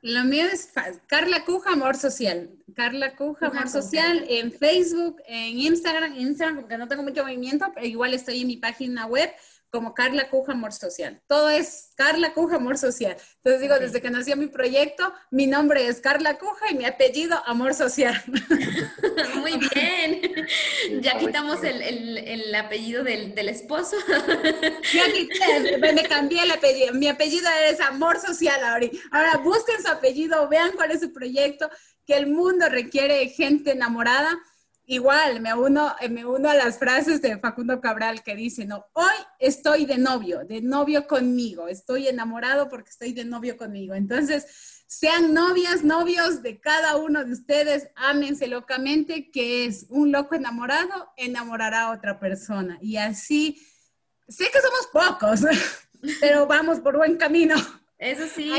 D: Lo mío es Carla Cuja, Amor Social. Carla Cuja, Amor Social en Facebook, en Instagram, en Instagram, porque no tengo mucho movimiento, pero igual estoy en mi página web como Carla Cuja Amor Social. Todo es Carla Cuja Amor Social. Entonces digo, desde que nació mi proyecto, mi nombre es Carla Cuja y mi apellido Amor Social.
C: Muy bien. Ya quitamos el, el, apellido del, del esposo.
D: Ya quité, me cambié el apellido. Mi apellido es Amor Social ahora. Ahora busquen su apellido, vean cuál es su proyecto, que el mundo requiere gente enamorada igual me uno, eh, me uno a las frases de Facundo Cabral que dice, no, hoy estoy de novio, de novio conmigo, estoy enamorado porque estoy de novio conmigo. Entonces, sean novias, novios de cada uno de ustedes, ámense locamente, que es un loco enamorado, enamorará a otra persona. Y así, sé que somos pocos, pero vamos por buen camino.
C: Eso sí.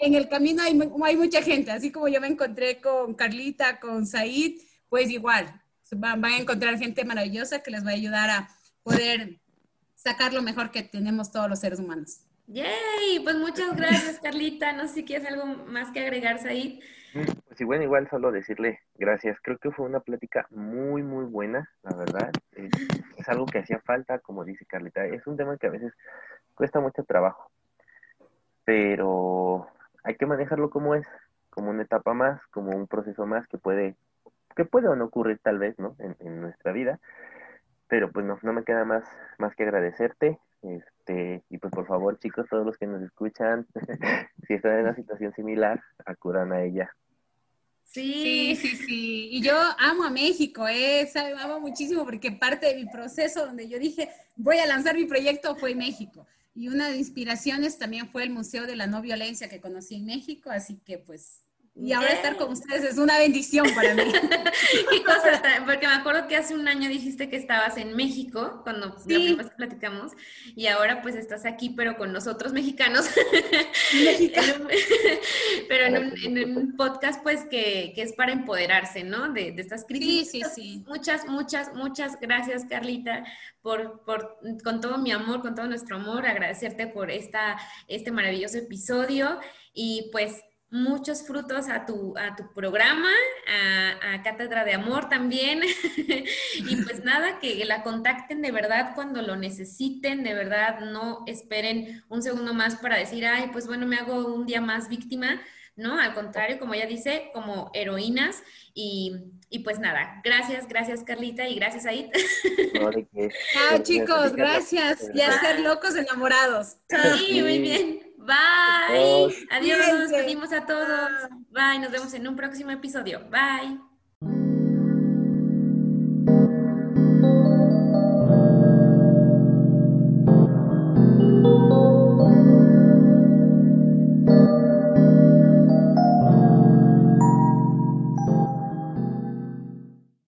D: en el camino hay, hay mucha gente, así como yo me encontré con Carlita, con Said, pues igual, van, a encontrar gente maravillosa que les va a ayudar a poder sacar lo mejor que tenemos todos los seres humanos.
C: ¡Yay! Pues muchas gracias, Carlita. No sé si quieres algo más que agregarse ahí.
B: Pues sí, bueno, igual solo decirle gracias. Creo que fue una plática muy, muy buena, la verdad. Es, es, algo que hacía falta, como dice Carlita. Es un tema que a veces cuesta mucho trabajo, pero hay que manejarlo como es, como una etapa más, como un proceso más que puede que puede o no ocurrir tal vez, ¿no? En, nuestra vida. Pero pues no, no me queda más, más que agradecerte. Este, y pues por favor, chicos, todos los que nos escuchan, si están en una situación similar, acudan a ella.
D: Sí, sí, sí. Y yo amo a México, ¿eh? amo muchísimo porque parte de mi proceso donde yo dije, voy a lanzar mi proyecto fue México. Y una de inspiraciones también fue el Museo de la No Violencia que conocí en México, así que pues y ahora estar con ustedes es una bendición para mí.
C: ¿Qué cosa? Porque me acuerdo que hace un año dijiste que estabas en México, cuando la primera vez platicamos, y ahora pues estás aquí, pero con nosotros mexicanos. pero en un, podcast pues que, que, es para empoderarse, ¿no? De, de estas crisis.
D: Sí, sí, sí.
C: Muchas, muchas, muchas gracias, Carlita, por, por, con todo mi amor, con todo nuestro amor, agradecerte por esta, este maravilloso episodio y pues muchos frutos a tu, a tu programa, a, Cátedra de Amor también. y pues nada, que la contacten de verdad cuando lo necesiten, de verdad no esperen un segundo más para decir, ay, pues bueno, me hago un día más víctima. ¿no? Al contrario, como ella dice, como heroínas. Y, y pues nada, gracias, gracias Carlita y gracias Aid.
D: Chao chicos, gracias. Y a ser locos enamorados.
C: Sí, muy bien. Bye. Adiós, nos despedimos a todos. Bye, nos vemos en un próximo episodio. Bye.